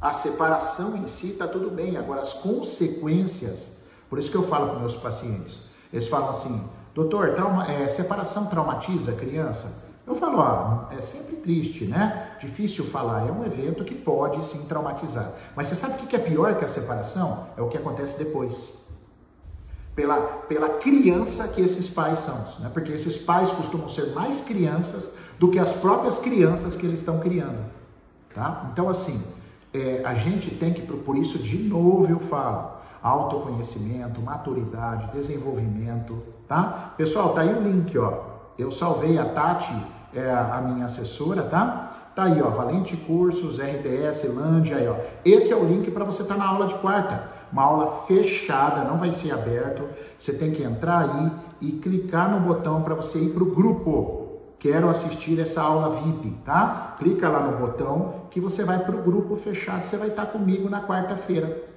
A separação em si está tudo bem, agora as consequências, por isso que eu falo para meus pacientes, eles falam assim, doutor, trauma, é, separação traumatiza a criança? Eu falo, ó, é sempre triste, né? Difícil falar, é um evento que pode sim traumatizar. Mas você sabe o que é pior que a separação? É o que acontece depois. Pela, pela criança que esses pais são, né? Porque esses pais costumam ser mais crianças do que as próprias crianças que eles estão criando, tá? Então, assim, é, a gente tem que, por isso, de novo eu falo, autoconhecimento, maturidade, desenvolvimento, tá? Pessoal, tá aí o link, ó eu salvei a Tati, é, a minha assessora, tá? Tá aí, ó, Valente Cursos, RDS, Lândia, aí, ó. Esse é o link para você estar tá na aula de quarta. Uma aula fechada, não vai ser aberto. Você tem que entrar aí e clicar no botão para você ir para o grupo. Quero assistir essa aula VIP, tá? Clica lá no botão que você vai para o grupo fechado. Você vai estar tá comigo na quarta-feira.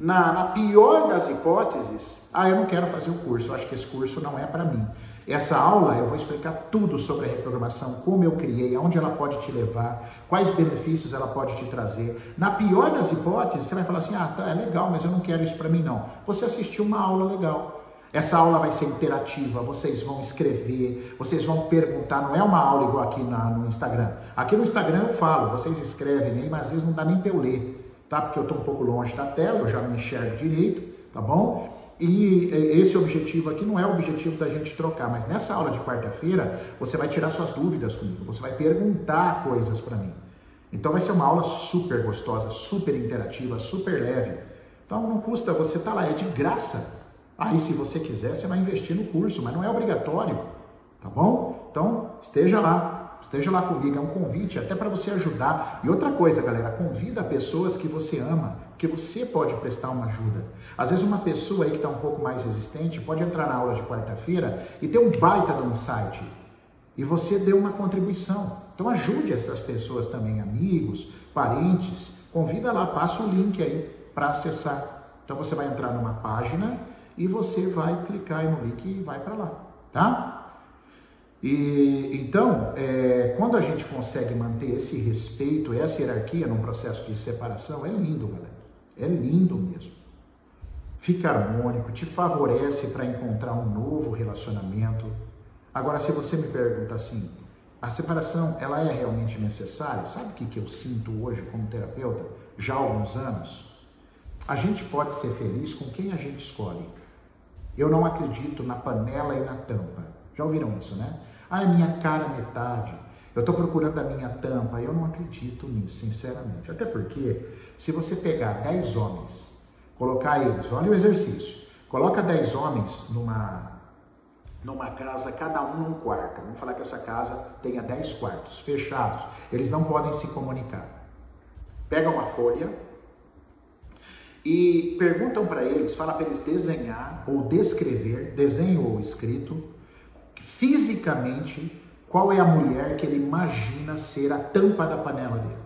Na, na pior das hipóteses, ah, eu não quero fazer o curso, eu acho que esse curso não é para mim. Essa aula eu vou explicar tudo sobre a reprogramação, como eu criei, aonde ela pode te levar, quais benefícios ela pode te trazer. Na pior das hipóteses, você vai falar assim: ah, tá, é legal, mas eu não quero isso para mim não. Você assistiu uma aula legal. Essa aula vai ser interativa, vocês vão escrever, vocês vão perguntar, não é uma aula igual aqui na, no Instagram. Aqui no Instagram eu falo, vocês escrevem aí, mas às vezes não dá nem para eu ler, tá? Porque eu estou um pouco longe da tela, eu já não enxergo direito, tá bom? E esse objetivo aqui não é o objetivo da gente trocar, mas nessa aula de quarta-feira você vai tirar suas dúvidas comigo, você vai perguntar coisas para mim. Então vai ser uma aula super gostosa, super interativa, super leve. Então não custa, você tá lá, é de graça. Aí, se você quiser, você vai investir no curso, mas não é obrigatório, tá bom? Então, esteja lá, esteja lá comigo, é um convite até para você ajudar. E outra coisa, galera, convida pessoas que você ama, que você pode prestar uma ajuda. Às vezes, uma pessoa aí que está um pouco mais resistente pode entrar na aula de quarta-feira e ter um baita um insight. E você deu uma contribuição. Então, ajude essas pessoas também, amigos, parentes. Convida lá, passa o link aí para acessar. Então, você vai entrar numa página e você vai clicar no link e vai para lá, tá? E então, é, quando a gente consegue manter esse respeito, essa hierarquia num processo de separação, é lindo, galera. É lindo mesmo. Fica harmônico, te favorece para encontrar um novo relacionamento. Agora, se você me pergunta assim, a separação ela é realmente necessária? Sabe o que, que eu sinto hoje como terapeuta, já há alguns anos? A gente pode ser feliz com quem a gente escolhe. Eu não acredito na panela e na tampa. Já ouviram isso, né? Ah, é minha cara metade. Eu estou procurando a minha tampa. Eu não acredito nisso, sinceramente. Até porque, se você pegar 10 homens, colocar eles, olha o exercício. Coloca 10 homens numa, numa casa, cada um num quarto. Vamos falar que essa casa tenha 10 quartos fechados. Eles não podem se comunicar. Pega uma folha, e perguntam para eles, fala para eles desenhar ou descrever, desenho ou escrito, fisicamente qual é a mulher que ele imagina ser a tampa da panela dele.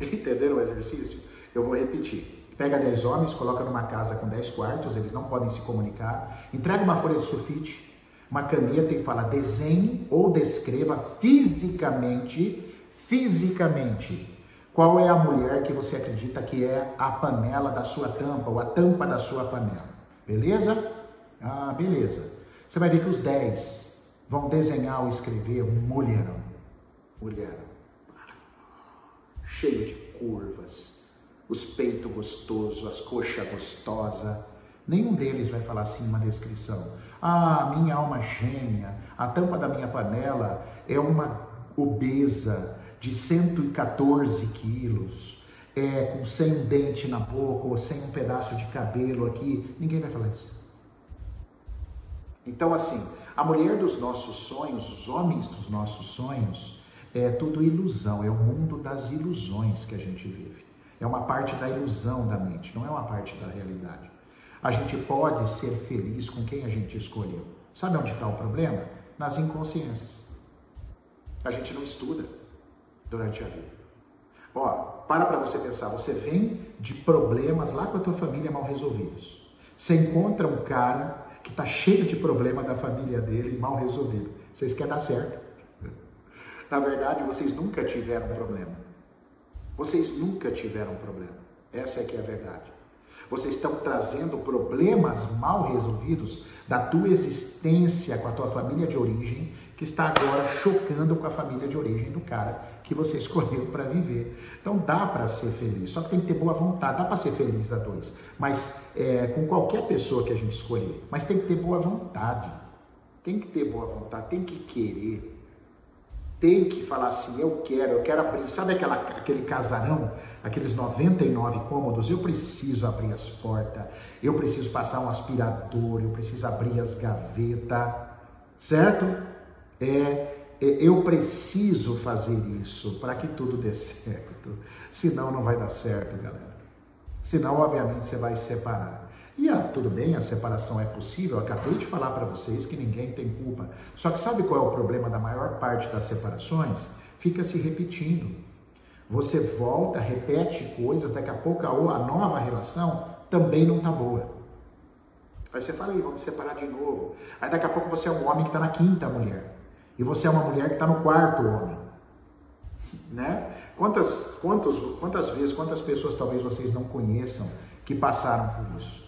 <laughs> Entenderam o exercício? Eu vou repetir. Pega 10 homens, coloca numa casa com 10 quartos, eles não podem se comunicar, entrega uma folha de sulfite, uma caneta e fala desenhe ou descreva fisicamente, fisicamente qual é a mulher que você acredita que é a panela da sua tampa ou a tampa da sua panela? Beleza? Ah, beleza. Você vai ver que os 10 vão desenhar ou escrever um mulherão. Mulherão. Cheio de curvas, os peitos gostosos, as coxas gostosas. Nenhum deles vai falar assim uma descrição. Ah, minha alma gêmea, a tampa da minha panela é uma obesa, de 114 quilos, é, com sem um dente na boca ou sem um pedaço de cabelo aqui, ninguém vai falar isso. Então, assim, a mulher dos nossos sonhos, os homens dos nossos sonhos, é tudo ilusão, é o mundo das ilusões que a gente vive. É uma parte da ilusão da mente, não é uma parte da realidade. A gente pode ser feliz com quem a gente escolheu. Sabe onde está o problema? Nas inconsciências. A gente não estuda durante a vida. Ó, para para você pensar, você vem de problemas lá com a tua família mal resolvidos. Você encontra um cara que está cheio de problema da família dele mal resolvido. Vocês querem dar certo. Na verdade, vocês nunca tiveram problema. Vocês nunca tiveram problema. Essa é que é a verdade. Vocês estão trazendo problemas mal resolvidos da tua existência com a tua família de origem, que está agora chocando com a família de origem do cara que você <laughs> escolheu para viver. Então dá para ser feliz, só que tem que ter boa vontade, dá para ser feliz a dois, mas é, com qualquer pessoa que a gente escolher, mas tem que ter boa vontade, tem que ter boa vontade, tem que querer, tem que falar assim, eu quero, eu quero abrir, sabe aquela, aquele casarão, aqueles 99 cômodos, eu preciso abrir as portas, eu preciso passar um aspirador, eu preciso abrir as gavetas, certo? É, eu preciso fazer isso para que tudo dê certo. Senão não vai dar certo, galera. Senão, obviamente, você vai se separar. E ah, tudo bem, a separação é possível. Eu acabei de falar para vocês que ninguém tem culpa. Só que sabe qual é o problema da maior parte das separações? Fica se repetindo. Você volta, repete coisas, daqui a pouco a nova relação também não está boa. Aí você fala, aí, vamos separar de novo. Aí daqui a pouco você é um homem que está na quinta mulher. E você é uma mulher que está no quarto homem. Né? Quantas, quantas, quantas vezes, quantas pessoas talvez vocês não conheçam que passaram por isso?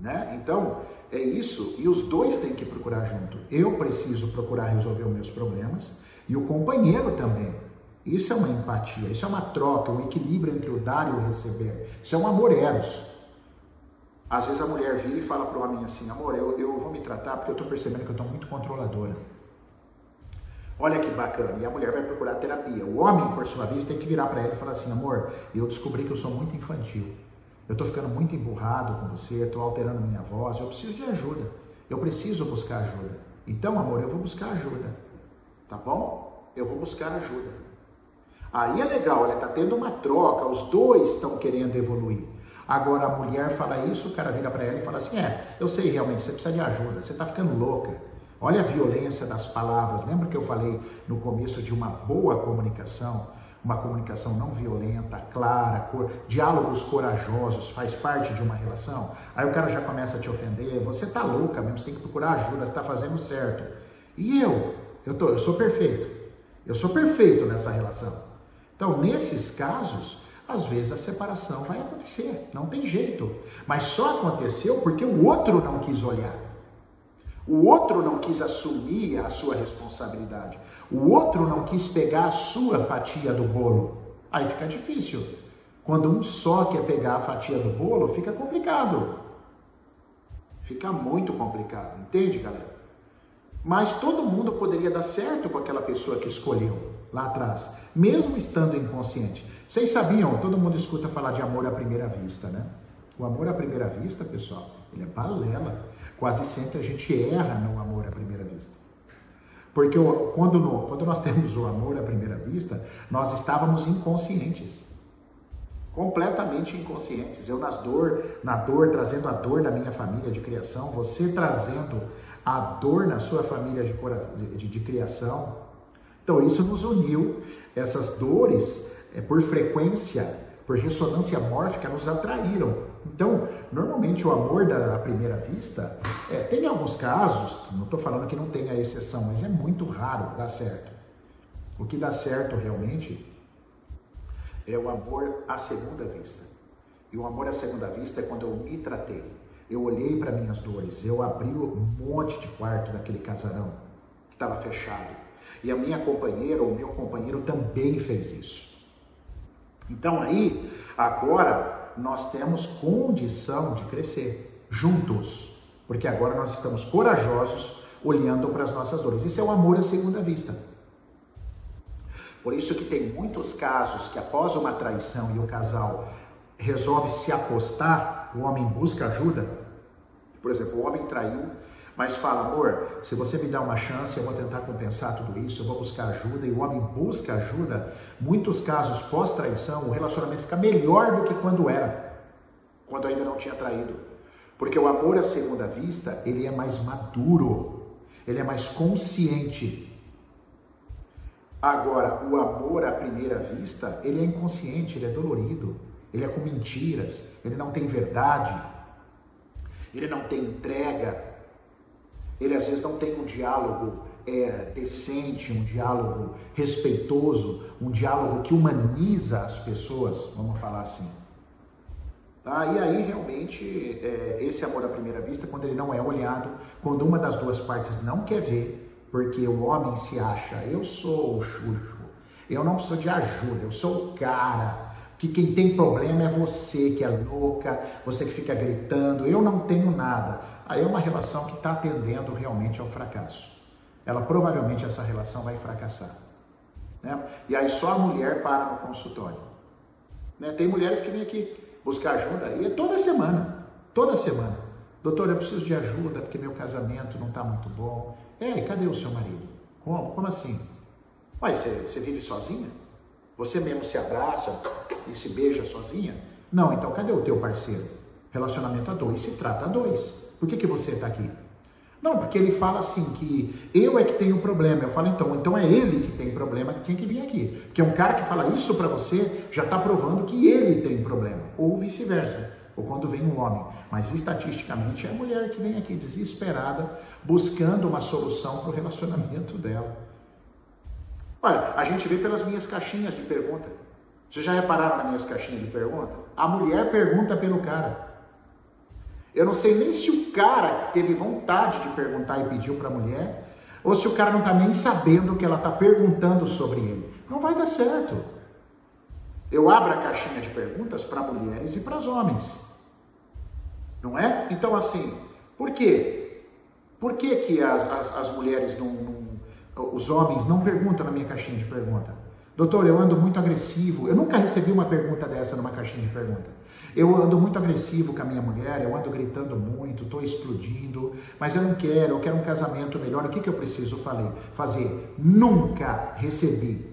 Né? Então, é isso, e os dois têm que procurar junto. Eu preciso procurar resolver os meus problemas e o companheiro também. Isso é uma empatia, isso é uma troca, um equilíbrio entre o dar e o receber. Isso é um amor eros. Às vezes a mulher vira e fala para o homem assim: Amor, eu, eu vou me tratar porque eu estou percebendo que eu estou muito controladora. Olha que bacana. E a mulher vai procurar terapia. O homem, por sua vez, tem que virar para ela e falar assim: Amor, eu descobri que eu sou muito infantil. Eu estou ficando muito emburrado com você, estou alterando minha voz, eu preciso de ajuda. Eu preciso buscar ajuda. Então, amor, eu vou buscar ajuda. Tá bom? Eu vou buscar ajuda. Aí é legal, ela está tendo uma troca, os dois estão querendo evoluir. Agora a mulher fala isso, o cara vira para ela e fala assim: É, eu sei realmente, você precisa de ajuda, você está ficando louca. Olha a violência das palavras. Lembra que eu falei no começo de uma boa comunicação? uma comunicação não violenta, clara, cor, diálogos corajosos, faz parte de uma relação. Aí o cara já começa a te ofender, você tá louca mesmo, você tem que procurar ajuda, você está fazendo certo. E eu? Eu, tô, eu sou perfeito. Eu sou perfeito nessa relação. Então, nesses casos, às vezes a separação vai acontecer, não tem jeito. Mas só aconteceu porque o outro não quis olhar. O outro não quis assumir a sua responsabilidade. O outro não quis pegar a sua fatia do bolo. Aí fica difícil. Quando um só quer pegar a fatia do bolo, fica complicado. Fica muito complicado, entende, galera? Mas todo mundo poderia dar certo com aquela pessoa que escolheu lá atrás, mesmo estando inconsciente. Vocês sabiam, todo mundo escuta falar de amor à primeira vista, né? O amor à primeira vista, pessoal, ele é balela. Quase sempre a gente erra no amor à primeira vista. Porque quando, quando nós temos o amor à primeira vista, nós estávamos inconscientes. Completamente inconscientes. Eu nas dor, na dor, trazendo a dor da minha família de criação, você trazendo a dor na sua família de, de, de criação. Então isso nos uniu, essas dores, por frequência, por ressonância mórfica, nos atraíram. Então, normalmente o amor da primeira vista, é, tem alguns casos, não estou falando que não tenha exceção, mas é muito raro dar certo. O que dá certo realmente é o amor à segunda vista. E o amor à segunda vista é quando eu me tratei. Eu olhei para minhas dores, eu abri um monte de quarto daquele casarão que estava fechado. E a minha companheira, ou meu companheiro também fez isso. Então aí, agora, nós temos condição de crescer juntos, porque agora nós estamos corajosos olhando para as nossas dores. Isso é o amor à segunda vista. Por isso que tem muitos casos que após uma traição e o casal resolve se apostar, o homem busca ajuda. Por exemplo, o homem traiu, mas fala, amor, se você me dá uma chance, eu vou tentar compensar tudo isso, eu vou buscar ajuda, e o homem busca ajuda, muitos casos pós-traição, o relacionamento fica melhor do que quando era, quando ainda não tinha traído. Porque o amor à segunda vista, ele é mais maduro, ele é mais consciente. Agora, o amor à primeira vista, ele é inconsciente, ele é dolorido, ele é com mentiras, ele não tem verdade, ele não tem entrega, ele às vezes não tem um diálogo é, decente, um diálogo respeitoso, um diálogo que humaniza as pessoas, vamos falar assim. Tá? E aí realmente é, esse amor à primeira vista, quando ele não é olhado, quando uma das duas partes não quer ver, porque o homem se acha, eu sou o xuxo, eu não preciso de ajuda, eu sou o cara, que quem tem problema é você que é louca, você que fica gritando, eu não tenho nada aí é uma relação que está tendendo realmente ao fracasso. Ela provavelmente essa relação vai fracassar. Né? E aí só a mulher para no consultório. Né? Tem mulheres que vêm aqui buscar ajuda e é toda semana, toda semana. Doutor, eu preciso de ajuda porque meu casamento não está muito bom. É, e cadê o seu marido? Como? Como assim? Mas você, você vive sozinha? Você mesmo se abraça e se beija sozinha? Não, então cadê o teu parceiro? Relacionamento a dois se trata a dois. Por que, que você está aqui? Não, porque ele fala assim que eu é que tenho problema. Eu falo, então, então é ele que tem problema que tem que vir aqui. Porque um cara que fala isso para você já está provando que ele tem problema. Ou vice-versa. Ou quando vem um homem. Mas estatisticamente é a mulher que vem aqui desesperada, buscando uma solução para o relacionamento dela. Olha, a gente vê pelas minhas caixinhas de pergunta. Vocês já repararam nas minhas caixinhas de pergunta? A mulher pergunta pelo cara. Eu não sei nem se o cara teve vontade de perguntar e pediu para a mulher, ou se o cara não está nem sabendo o que ela está perguntando sobre ele. Não vai dar certo. Eu abro a caixinha de perguntas para mulheres e para os homens. Não é? Então, assim, por quê? Por que, que as, as, as mulheres não, não, os homens não perguntam na minha caixinha de pergunta? Doutor, eu ando muito agressivo. Eu nunca recebi uma pergunta dessa numa caixinha de pergunta. Eu ando muito agressivo com a minha mulher, eu ando gritando muito, estou explodindo, mas eu não quero, eu quero um casamento melhor. O que, que eu preciso fazer? Nunca recebi,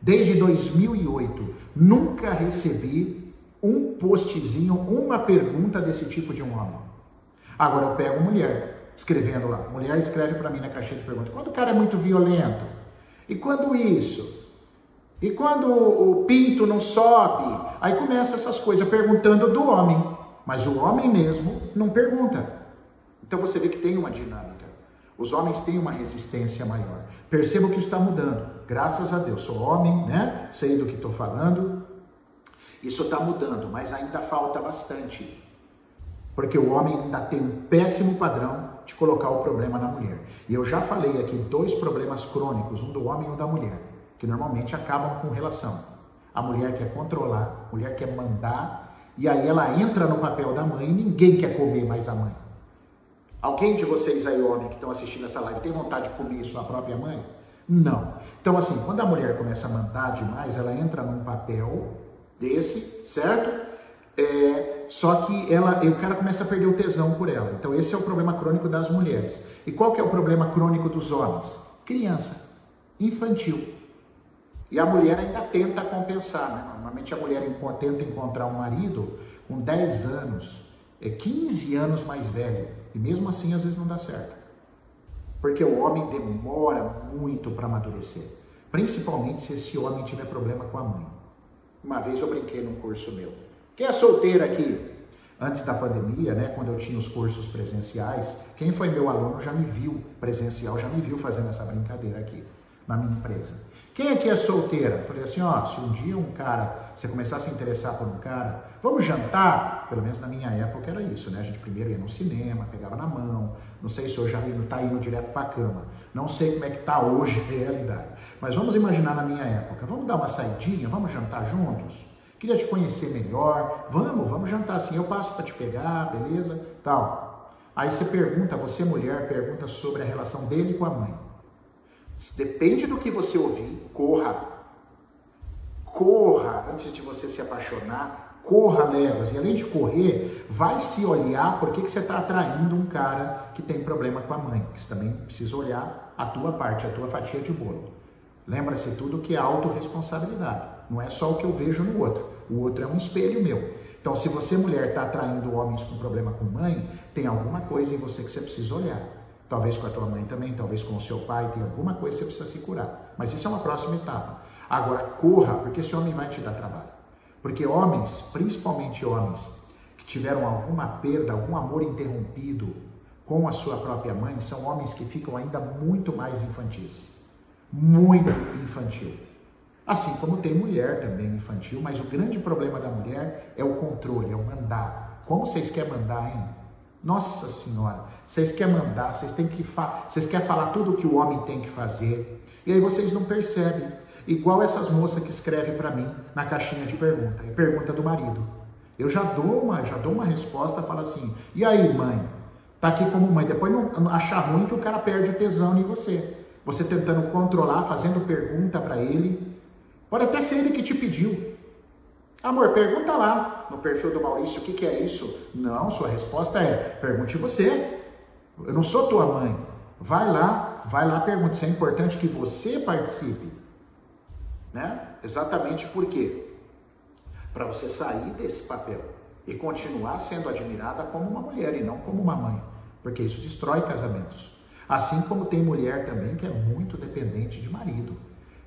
desde 2008, nunca recebi um postzinho, uma pergunta desse tipo de um homem. Agora eu pego mulher, escrevendo lá. Mulher escreve para mim na caixinha de perguntas. Quando o cara é muito violento? E quando isso? E quando o pinto não sobe? Aí começa essas coisas perguntando do homem. Mas o homem mesmo não pergunta. Então você vê que tem uma dinâmica. Os homens têm uma resistência maior. Percebo que está mudando. Graças a Deus. Sou homem, né? Sei do que estou falando. Isso está mudando, mas ainda falta bastante. Porque o homem ainda tem um péssimo padrão de colocar o problema na mulher. E eu já falei aqui dois problemas crônicos, um do homem e um da mulher, que normalmente acabam com relação. A mulher quer controlar, a mulher quer mandar, e aí ela entra no papel da mãe e ninguém quer comer mais a mãe. Alguém de vocês aí, homem, que estão assistindo essa live, tem vontade de comer sua própria mãe? Não. Então, assim, quando a mulher começa a mandar demais, ela entra num papel desse, certo? É, só que ela, o cara começa a perder o tesão por ela. Então esse é o problema crônico das mulheres. E qual que é o problema crônico dos homens? Criança, infantil. E a mulher ainda tenta compensar. Né? Normalmente a mulher tenta encontrar um marido com 10 anos, é 15 anos mais velho. E mesmo assim às vezes não dá certo. Porque o homem demora muito para amadurecer. Principalmente se esse homem tiver problema com a mãe. Uma vez eu brinquei num curso meu. Quem é solteiro aqui? Antes da pandemia, né, quando eu tinha os cursos presenciais, quem foi meu aluno já me viu presencial, já me viu fazendo essa brincadeira aqui na minha empresa. Quem aqui é solteira? Falei assim, ó, se um dia um cara, você começar a se interessar por um cara, vamos jantar? Pelo menos na minha época era isso, né? A gente primeiro ia no cinema, pegava na mão, não sei se hoje já está indo direto para a cama, não sei como é que está hoje a realidade. Mas vamos imaginar na minha época, vamos dar uma saidinha, vamos jantar juntos? Queria te conhecer melhor. Vamos, vamos jantar assim. Eu passo para te pegar, beleza? Tal. Aí você pergunta, você mulher, pergunta sobre a relação dele com a mãe. Depende do que você ouvir, corra. Corra antes de você se apaixonar. Corra léguas. E além de correr, vai se olhar por que, que você está atraindo um cara que tem problema com a mãe. Você também precisa olhar a tua parte, a tua fatia de bolo. Lembra-se tudo que é autorresponsabilidade. Não é só o que eu vejo no outro. O outro é um espelho meu. Então, se você, mulher, está atraindo homens com problema com mãe, tem alguma coisa em você que você precisa olhar. Talvez com a tua mãe também, talvez com o seu pai, tem alguma coisa que você precisa se curar. Mas isso é uma próxima etapa. Agora, corra, porque esse homem vai te dar trabalho. Porque homens, principalmente homens, que tiveram alguma perda, algum amor interrompido com a sua própria mãe, são homens que ficam ainda muito mais infantis. Muito infantil. Assim como tem mulher também infantil, mas o grande problema da mulher é o controle, é o mandar. Como vocês querem mandar, hein? Nossa Senhora, vocês querem mandar, vocês têm que vocês querem falar tudo o que o homem tem que fazer. E aí vocês não percebem. Igual essas moças que escrevem para mim na caixinha de pergunta, e pergunta do marido. Eu já dou uma, já dou uma resposta, fala assim: "E aí, mãe? Tá aqui como mãe, depois não achar ruim que o cara perde o tesão em você. Você tentando controlar, fazendo pergunta para ele, Pode até ser ele que te pediu. Amor, pergunta lá no perfil do Maurício o que, que é isso. Não, sua resposta é: pergunte você. Eu não sou tua mãe. Vai lá, vai lá, pergunte. Isso é importante que você participe. Né? Exatamente por quê? Para você sair desse papel e continuar sendo admirada como uma mulher e não como uma mãe. Porque isso destrói casamentos. Assim como tem mulher também que é muito dependente de marido.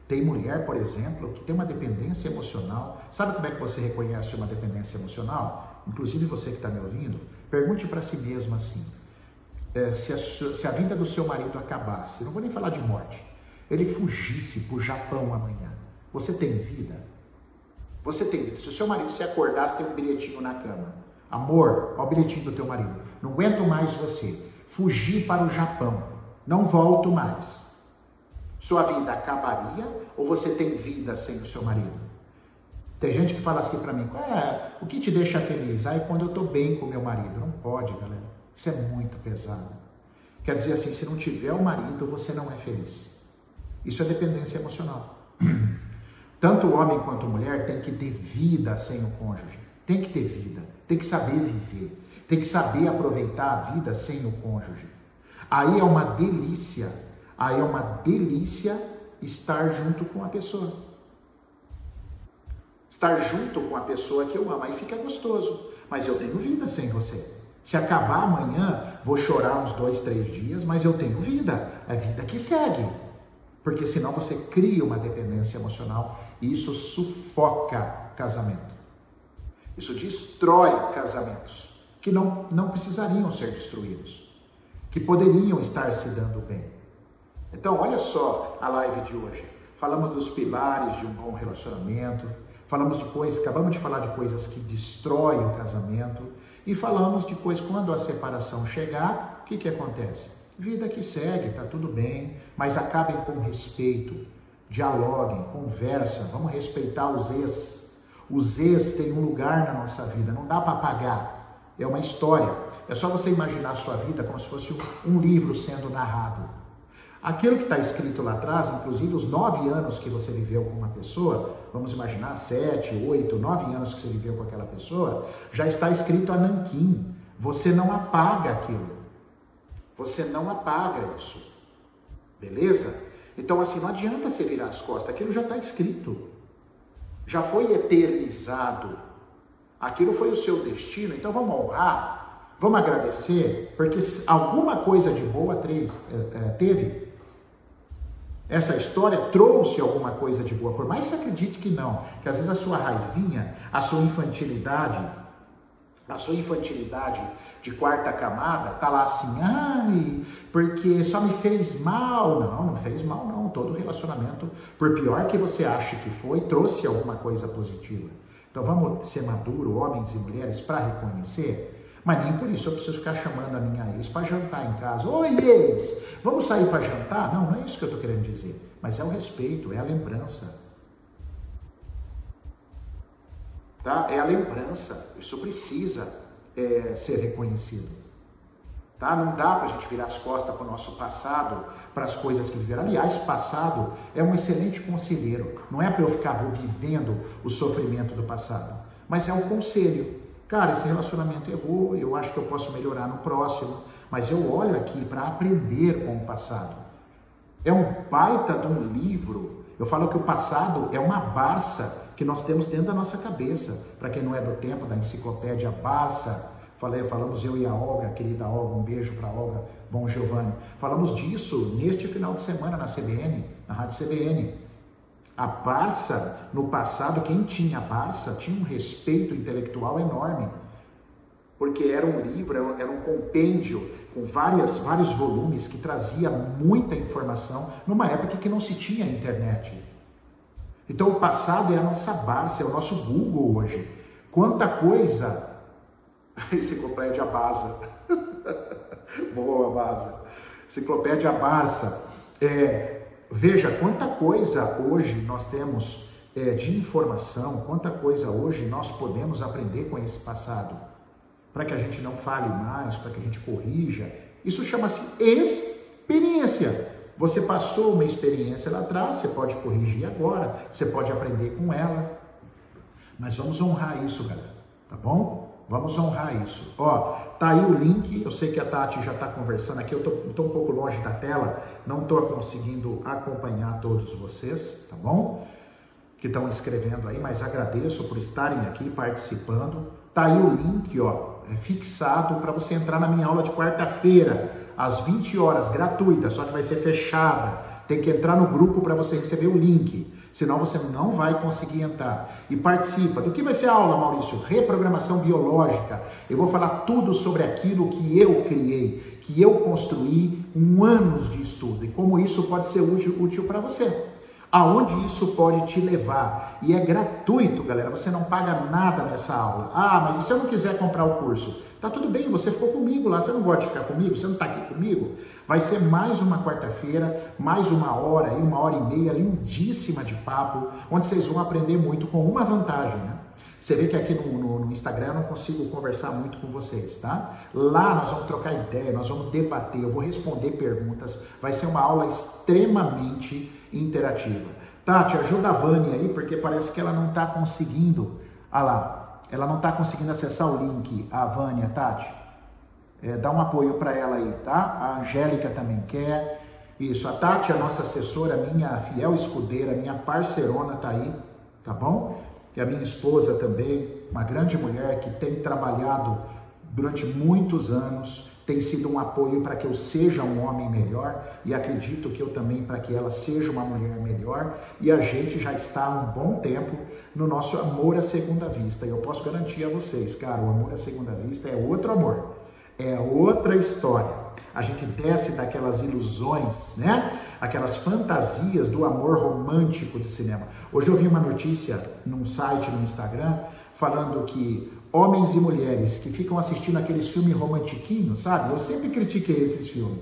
Tem mulher, por exemplo, que tem uma dependência emocional. Sabe como é que você reconhece uma dependência emocional? Inclusive você que está me ouvindo, pergunte para si mesma assim: é, se, a, se a vida do seu marido acabasse, não vou nem falar de morte, ele fugisse para o Japão amanhã, você tem vida? Você tem vida. Se o seu marido se acordasse, tem um bilhetinho na cama. Amor, olha o bilhetinho do teu marido. não aguento mais você. Fugi para o Japão, não volto mais. Sua vida acabaria ou você tem vida sem o seu marido? Tem gente que fala assim para mim, é, o que te deixa feliz? Aí quando eu estou bem com meu marido. Não pode, galera. Isso é muito pesado. Quer dizer assim, se não tiver o marido, você não é feliz. Isso é dependência emocional. <clears throat> Tanto o homem quanto a mulher tem que ter vida sem o cônjuge. Tem que ter vida. Tem que saber viver. Tem que saber aproveitar a vida sem o cônjuge. Aí é uma delícia. Aí é uma delícia estar junto com a pessoa estar junto com a pessoa que eu amo. Aí fica gostoso. Mas eu tenho vida sem você. Se acabar amanhã, vou chorar uns dois, três dias, mas eu tenho vida. É vida que segue. Porque senão você cria uma dependência emocional e isso sufoca casamento. Isso destrói casamentos que não, não precisariam ser destruídos, que poderiam estar se dando bem. Então, olha só a live de hoje. Falamos dos pilares de um bom relacionamento, Falamos de coisas, acabamos de falar de coisas que destroem o casamento e falamos de coisas quando a separação chegar, o que, que acontece? Vida que segue, tá tudo bem, mas acabem com respeito, dialoguem, conversa, vamos respeitar os ex. Os ex têm um lugar na nossa vida, não dá para apagar. É uma história. É só você imaginar a sua vida como se fosse um livro sendo narrado. Aquilo que está escrito lá atrás, inclusive os nove anos que você viveu com uma pessoa, vamos imaginar sete, oito, nove anos que você viveu com aquela pessoa, já está escrito a nanquim. Você não apaga aquilo. Você não apaga isso. Beleza? Então, assim, não adianta você virar as costas, aquilo já está escrito. Já foi eternizado. Aquilo foi o seu destino, então vamos honrar, vamos agradecer, porque alguma coisa de boa é, teve essa história trouxe alguma coisa de boa, por mais que você acredite que não, que às vezes a sua raivinha, a sua infantilidade, a sua infantilidade de quarta camada tá lá assim, ai, porque só me fez mal. Não, não fez mal não. Todo relacionamento, por pior que você ache que foi, trouxe alguma coisa positiva. Então vamos ser maduro, homens e mulheres, para reconhecer mas nem por isso eu preciso ficar chamando a minha ex para jantar em casa. Oi, ex, vamos sair para jantar? Não, não é isso que eu estou querendo dizer. Mas é o respeito, é a lembrança. Tá? É a lembrança. Isso precisa é, ser reconhecido. Tá? Não dá para a gente virar as costas para o nosso passado, para as coisas que viveram. Aliás, passado é um excelente conselheiro. Não é para eu ficar vivendo o sofrimento do passado, mas é um conselho. Cara, esse relacionamento errou, eu acho que eu posso melhorar no próximo, mas eu olho aqui para aprender com o passado. É um baita de um livro. Eu falo que o passado é uma Barça que nós temos dentro da nossa cabeça. Para quem não é do tempo da enciclopédia Barça, falei, falamos eu e a Olga, querida Olga, um beijo para a Olga, bom Giovanni. Falamos disso neste final de semana na CBN, na Rádio CBN. A Barça, no passado, quem tinha Barça tinha um respeito intelectual enorme, porque era um livro, era um compêndio com várias, vários volumes que trazia muita informação numa época que não se tinha internet. Então o passado é a nossa Barça, é o nosso Google hoje. Quanta coisa! <laughs> Enciclopédia Baza. <laughs> Boa, Baza. Enciclopédia Barça. É, Veja quanta coisa hoje nós temos é, de informação, quanta coisa hoje nós podemos aprender com esse passado, para que a gente não fale mais, para que a gente corrija. Isso chama-se experiência. Você passou uma experiência lá atrás, você pode corrigir agora, você pode aprender com ela. Mas vamos honrar isso, galera, tá bom? Vamos honrar isso. Ó, tá aí o link. Eu sei que a Tati já está conversando aqui. Eu estou um pouco longe da tela, não estou conseguindo acompanhar todos vocês, tá bom? Que estão escrevendo aí, mas agradeço por estarem aqui participando. Tá aí o link, ó, é fixado para você entrar na minha aula de quarta-feira, às 20 horas, gratuita, só que vai ser fechada. Tem que entrar no grupo para você receber o link senão você não vai conseguir entrar. E participa. Do que vai ser a aula, Maurício? Reprogramação biológica. Eu vou falar tudo sobre aquilo que eu criei, que eu construí com anos de estudo e como isso pode ser útil, útil para você. aonde isso pode te levar. E é gratuito, galera. Você não paga nada nessa aula. Ah, mas e se eu não quiser comprar o curso? Tá tudo bem, você ficou comigo lá. Você não gosta de ficar comigo? Você não está aqui comigo? Vai ser mais uma quarta-feira, mais uma hora e uma hora e meia lindíssima de papo, onde vocês vão aprender muito com uma vantagem, né? Você vê que aqui no, no, no, Instagram eu não consigo conversar muito com vocês, tá? Lá nós vamos trocar ideia, nós vamos debater, eu vou responder perguntas. Vai ser uma aula extremamente interativa. Tati, ajuda a Vânia aí, porque parece que ela não está conseguindo. Ah lá, ela não está conseguindo acessar o link, a Vânia, Tati. É, dá um apoio para ela aí, tá? A Angélica também quer. Isso, a Tati, a nossa assessora, minha fiel escudeira, minha parcerona, tá aí, tá bom? E a minha esposa também, uma grande mulher que tem trabalhado durante muitos anos tem sido um apoio para que eu seja um homem melhor e acredito que eu também para que ela seja uma mulher melhor e a gente já está há um bom tempo no nosso amor à segunda vista e eu posso garantir a vocês, cara, o amor à segunda vista é outro amor, é outra história. A gente desce daquelas ilusões, né? Aquelas fantasias do amor romântico de cinema. Hoje eu vi uma notícia num site no Instagram falando que homens e mulheres que ficam assistindo aqueles filmes romantiquinhos, sabe? Eu sempre critiquei esses filmes.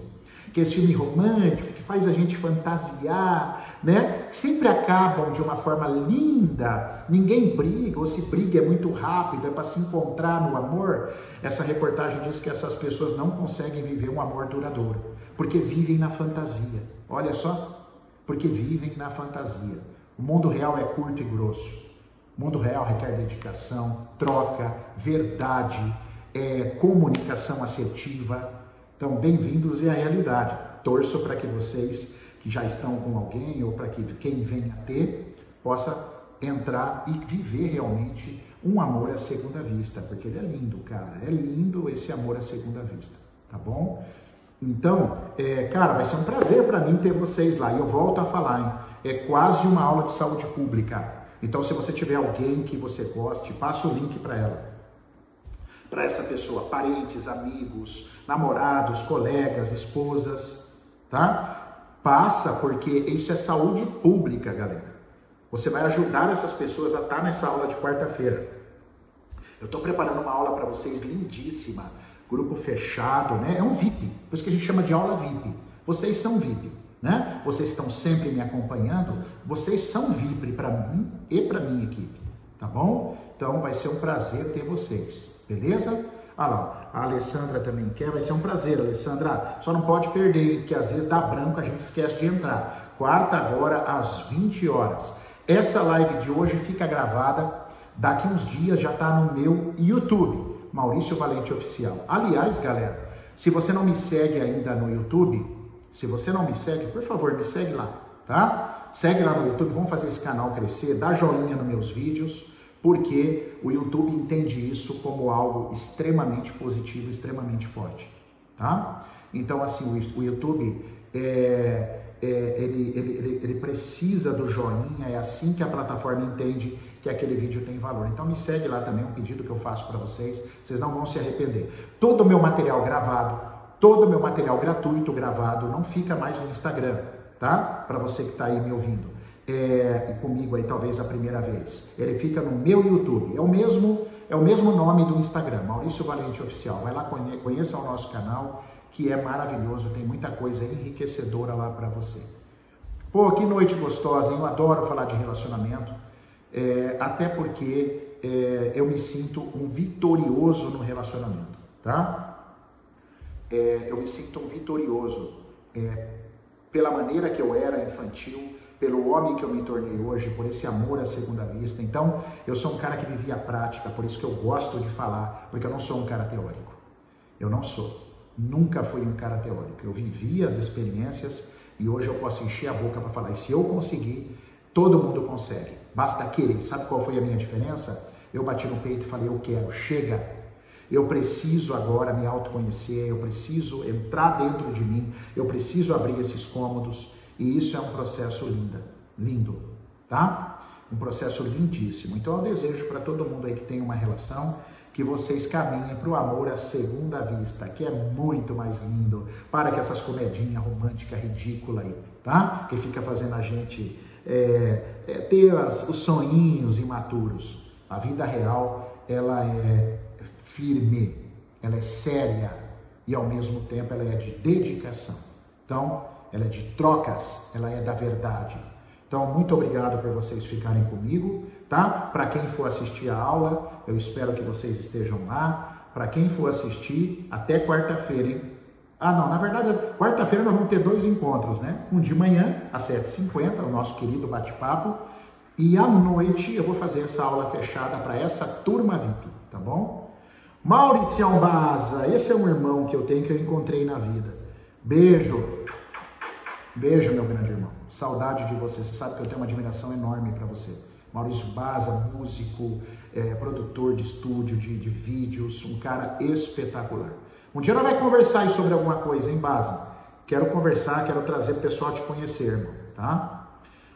Que esse filme romântico, que faz a gente fantasiar, né? Sempre acabam de uma forma linda. Ninguém briga, ou se briga é muito rápido, é para se encontrar no amor. Essa reportagem diz que essas pessoas não conseguem viver um amor duradouro, porque vivem na fantasia. Olha só, porque vivem na fantasia. O mundo real é curto e grosso. O mundo real requer dedicação, troca, verdade, é, comunicação assertiva. Então, bem-vindos à realidade. Torço para que vocês que já estão com alguém ou para que quem venha ter possa entrar e viver realmente um amor à segunda vista, porque ele é lindo, cara. É lindo esse amor à segunda vista, tá bom? Então, é, cara, vai ser um prazer para mim ter vocês lá. E eu volto a falar, hein? é quase uma aula de saúde pública. Então, se você tiver alguém que você goste, passa o link para ela. Para essa pessoa, parentes, amigos, namorados, colegas, esposas, tá? Passa porque isso é saúde pública, galera. Você vai ajudar essas pessoas a estar nessa aula de quarta-feira. Eu estou preparando uma aula para vocês lindíssima, grupo fechado, né? É um VIP, por isso que a gente chama de aula VIP. Vocês são VIP né? Vocês estão sempre me acompanhando, vocês são VIP para mim e para minha equipe, tá bom? Então vai ser um prazer ter vocês, beleza? Ah lá, a Alessandra também quer, vai ser um prazer, Alessandra. Só não pode perder, que às vezes dá branco, a gente esquece de entrar. Quarta agora às 20 horas. Essa live de hoje fica gravada, daqui uns dias já está no meu YouTube, Maurício Valente Oficial. Aliás, galera, se você não me segue ainda no YouTube, se você não me segue, por favor, me segue lá, tá? Segue lá no YouTube, vamos fazer esse canal crescer, dá joinha nos meus vídeos, porque o YouTube entende isso como algo extremamente positivo, extremamente forte, tá? Então, assim, o YouTube é, é, ele, ele, ele, ele, precisa do joinha, é assim que a plataforma entende que aquele vídeo tem valor. Então me segue lá também, um pedido que eu faço para vocês, vocês não vão se arrepender. Todo o meu material gravado, Todo o meu material gratuito gravado não fica mais no Instagram, tá? Para você que está aí me ouvindo. É, comigo aí talvez a primeira vez. Ele fica no meu YouTube. É o mesmo, é o mesmo nome do Instagram, Maurício Valente Oficial. Vai lá, conheça o nosso canal, que é maravilhoso, tem muita coisa enriquecedora lá para você. Pô, que noite gostosa, hein? eu adoro falar de relacionamento, é, até porque é, eu me sinto um vitorioso no relacionamento, tá? é, eu me sinto um vitorioso é, pela maneira que eu era infantil, pelo homem que eu me tornei hoje, por esse amor à segunda vista. Então, eu sou um cara que vivia a prática, por isso que eu gosto de falar, porque eu não sou um cara teórico. Eu não sou. Nunca fui um cara teórico. Eu vivi as experiências e hoje eu posso encher a boca para falar. E se eu conseguir, todo mundo consegue. Basta querer. Sabe qual foi a minha diferença? Eu bati no peito e falei: Eu quero, chega, eu preciso agora me autoconhecer, eu preciso entrar dentro de mim, eu preciso abrir esses cômodos, e isso é um processo lindo, lindo, tá? Um processo lindíssimo. Então eu desejo para todo mundo aí que tem uma relação que vocês caminhem para o amor à segunda vista, que é muito mais lindo, para que essas comedinhas românticas ridículas aí, tá? Que fica fazendo a gente é, é, ter as, os sonhinhos imaturos. A vida real, ela é firme, ela é séria e ao mesmo tempo ela é de dedicação. Então, ela é de trocas, ela é da verdade. Então, muito obrigado por vocês ficarem comigo, tá? Para quem for assistir a aula, eu espero que vocês estejam lá. Para quem for assistir, até quarta-feira, hein? Ah, não, na verdade, quarta-feira nós vamos ter dois encontros, né? Um de manhã, às 7h50, o nosso querido bate-papo, e à noite eu vou fazer essa aula fechada para essa turma VIP, tá bom? Mauricião Baza, esse é um irmão que eu tenho que eu encontrei na vida. Beijo. Beijo, meu grande irmão. Saudade de você. Você sabe que eu tenho uma admiração enorme para você. Maurício Baza, músico, é, produtor de estúdio, de, de vídeos, um cara espetacular. Um dia nós vamos conversar sobre alguma coisa, hein, Baza? Quero conversar, quero trazer o pessoal a te conhecer, irmão, tá?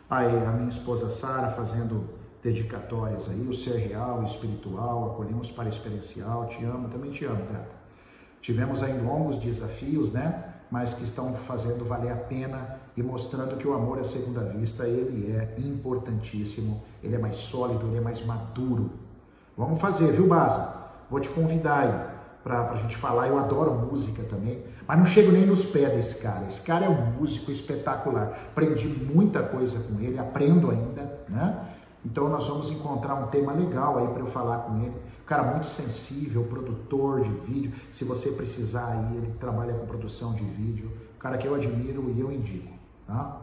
Aí, a minha esposa Sara fazendo dedicatórias aí, o ser real, espiritual, acolhemos para experiencial, te amo, também te amo, gata. Tivemos aí longos desafios, né? Mas que estão fazendo valer a pena e mostrando que o amor à segunda vista, ele é importantíssimo, ele é mais sólido, ele é mais maduro. Vamos fazer, viu, Baza? Vou te convidar aí para a gente falar. Eu adoro música também, mas não chego nem nos pés desse cara. Esse cara é um músico espetacular. Aprendi muita coisa com ele, aprendo ainda, né? Então nós vamos encontrar um tema legal aí para eu falar com ele. Cara muito sensível, produtor de vídeo. Se você precisar aí, ele trabalha com produção de vídeo. Cara que eu admiro e eu indico, tá?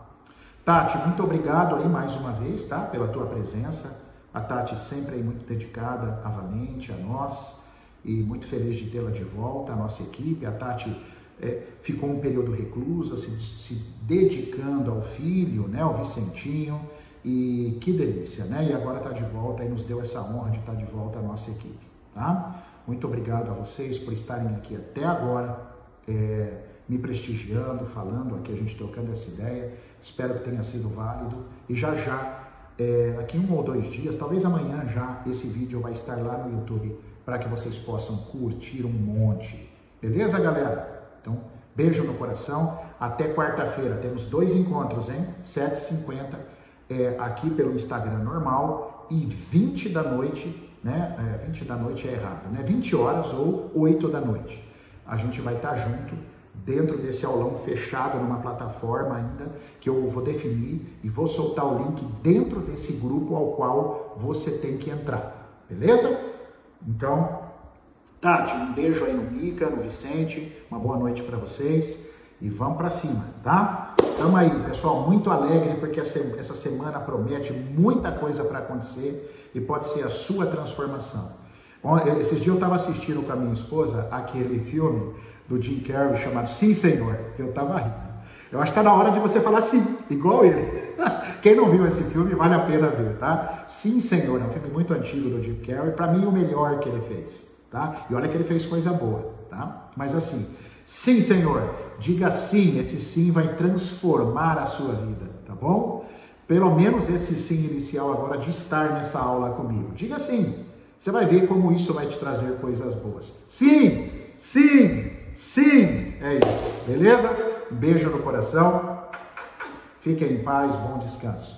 Tati, muito obrigado aí mais uma vez, tá? Pela tua presença. A Tati sempre aí muito dedicada a Valente, a nós e muito feliz de tê-la de volta, a nossa equipe. A Tati é, ficou um período reclusa, se, se, dedicando ao filho, né, ao Vicentinho, e que delícia, né? E agora está de volta e nos deu essa honra de estar tá de volta a nossa equipe, tá? Muito obrigado a vocês por estarem aqui até agora, é, me prestigiando, falando aqui, a gente trocando essa ideia. Espero que tenha sido válido e já já, é, daqui um ou dois dias, talvez amanhã já, esse vídeo vai estar lá no YouTube para que vocês possam curtir um monte. Beleza, galera? Então, beijo no coração. Até quarta-feira. Temos dois encontros, hein? 7h50 é, aqui pelo Instagram normal e 20 da noite, né? É, 20 da noite é errado, né? 20 horas ou 8 da noite. A gente vai estar junto dentro desse aulão fechado numa plataforma ainda que eu vou definir e vou soltar o link dentro desse grupo ao qual você tem que entrar. Beleza? Então, Tati, um beijo aí no Mica, no Vicente, uma boa noite para vocês e vamos para cima, tá? Tamo aí, pessoal, muito alegre porque essa semana promete muita coisa para acontecer e pode ser a sua transformação. Esses dias eu estava assistindo com a minha esposa aquele filme do Jim Carrey chamado Sim Senhor, eu estava rindo. Eu acho que está na hora de você falar sim, igual ele. <laughs> Quem não viu esse filme, vale a pena ver, tá? Sim, Senhor, é um filme muito antigo do Jim Carrey, para mim o melhor que ele fez, tá? E olha que ele fez coisa boa, tá? Mas assim, sim, Senhor, diga sim, esse sim vai transformar a sua vida, tá bom? Pelo menos esse sim inicial agora de estar nessa aula comigo. Diga sim. Você vai ver como isso vai te trazer coisas boas. Sim, sim, sim. É isso. Beleza? beijo no coração. Fiquem em paz, bom descanso.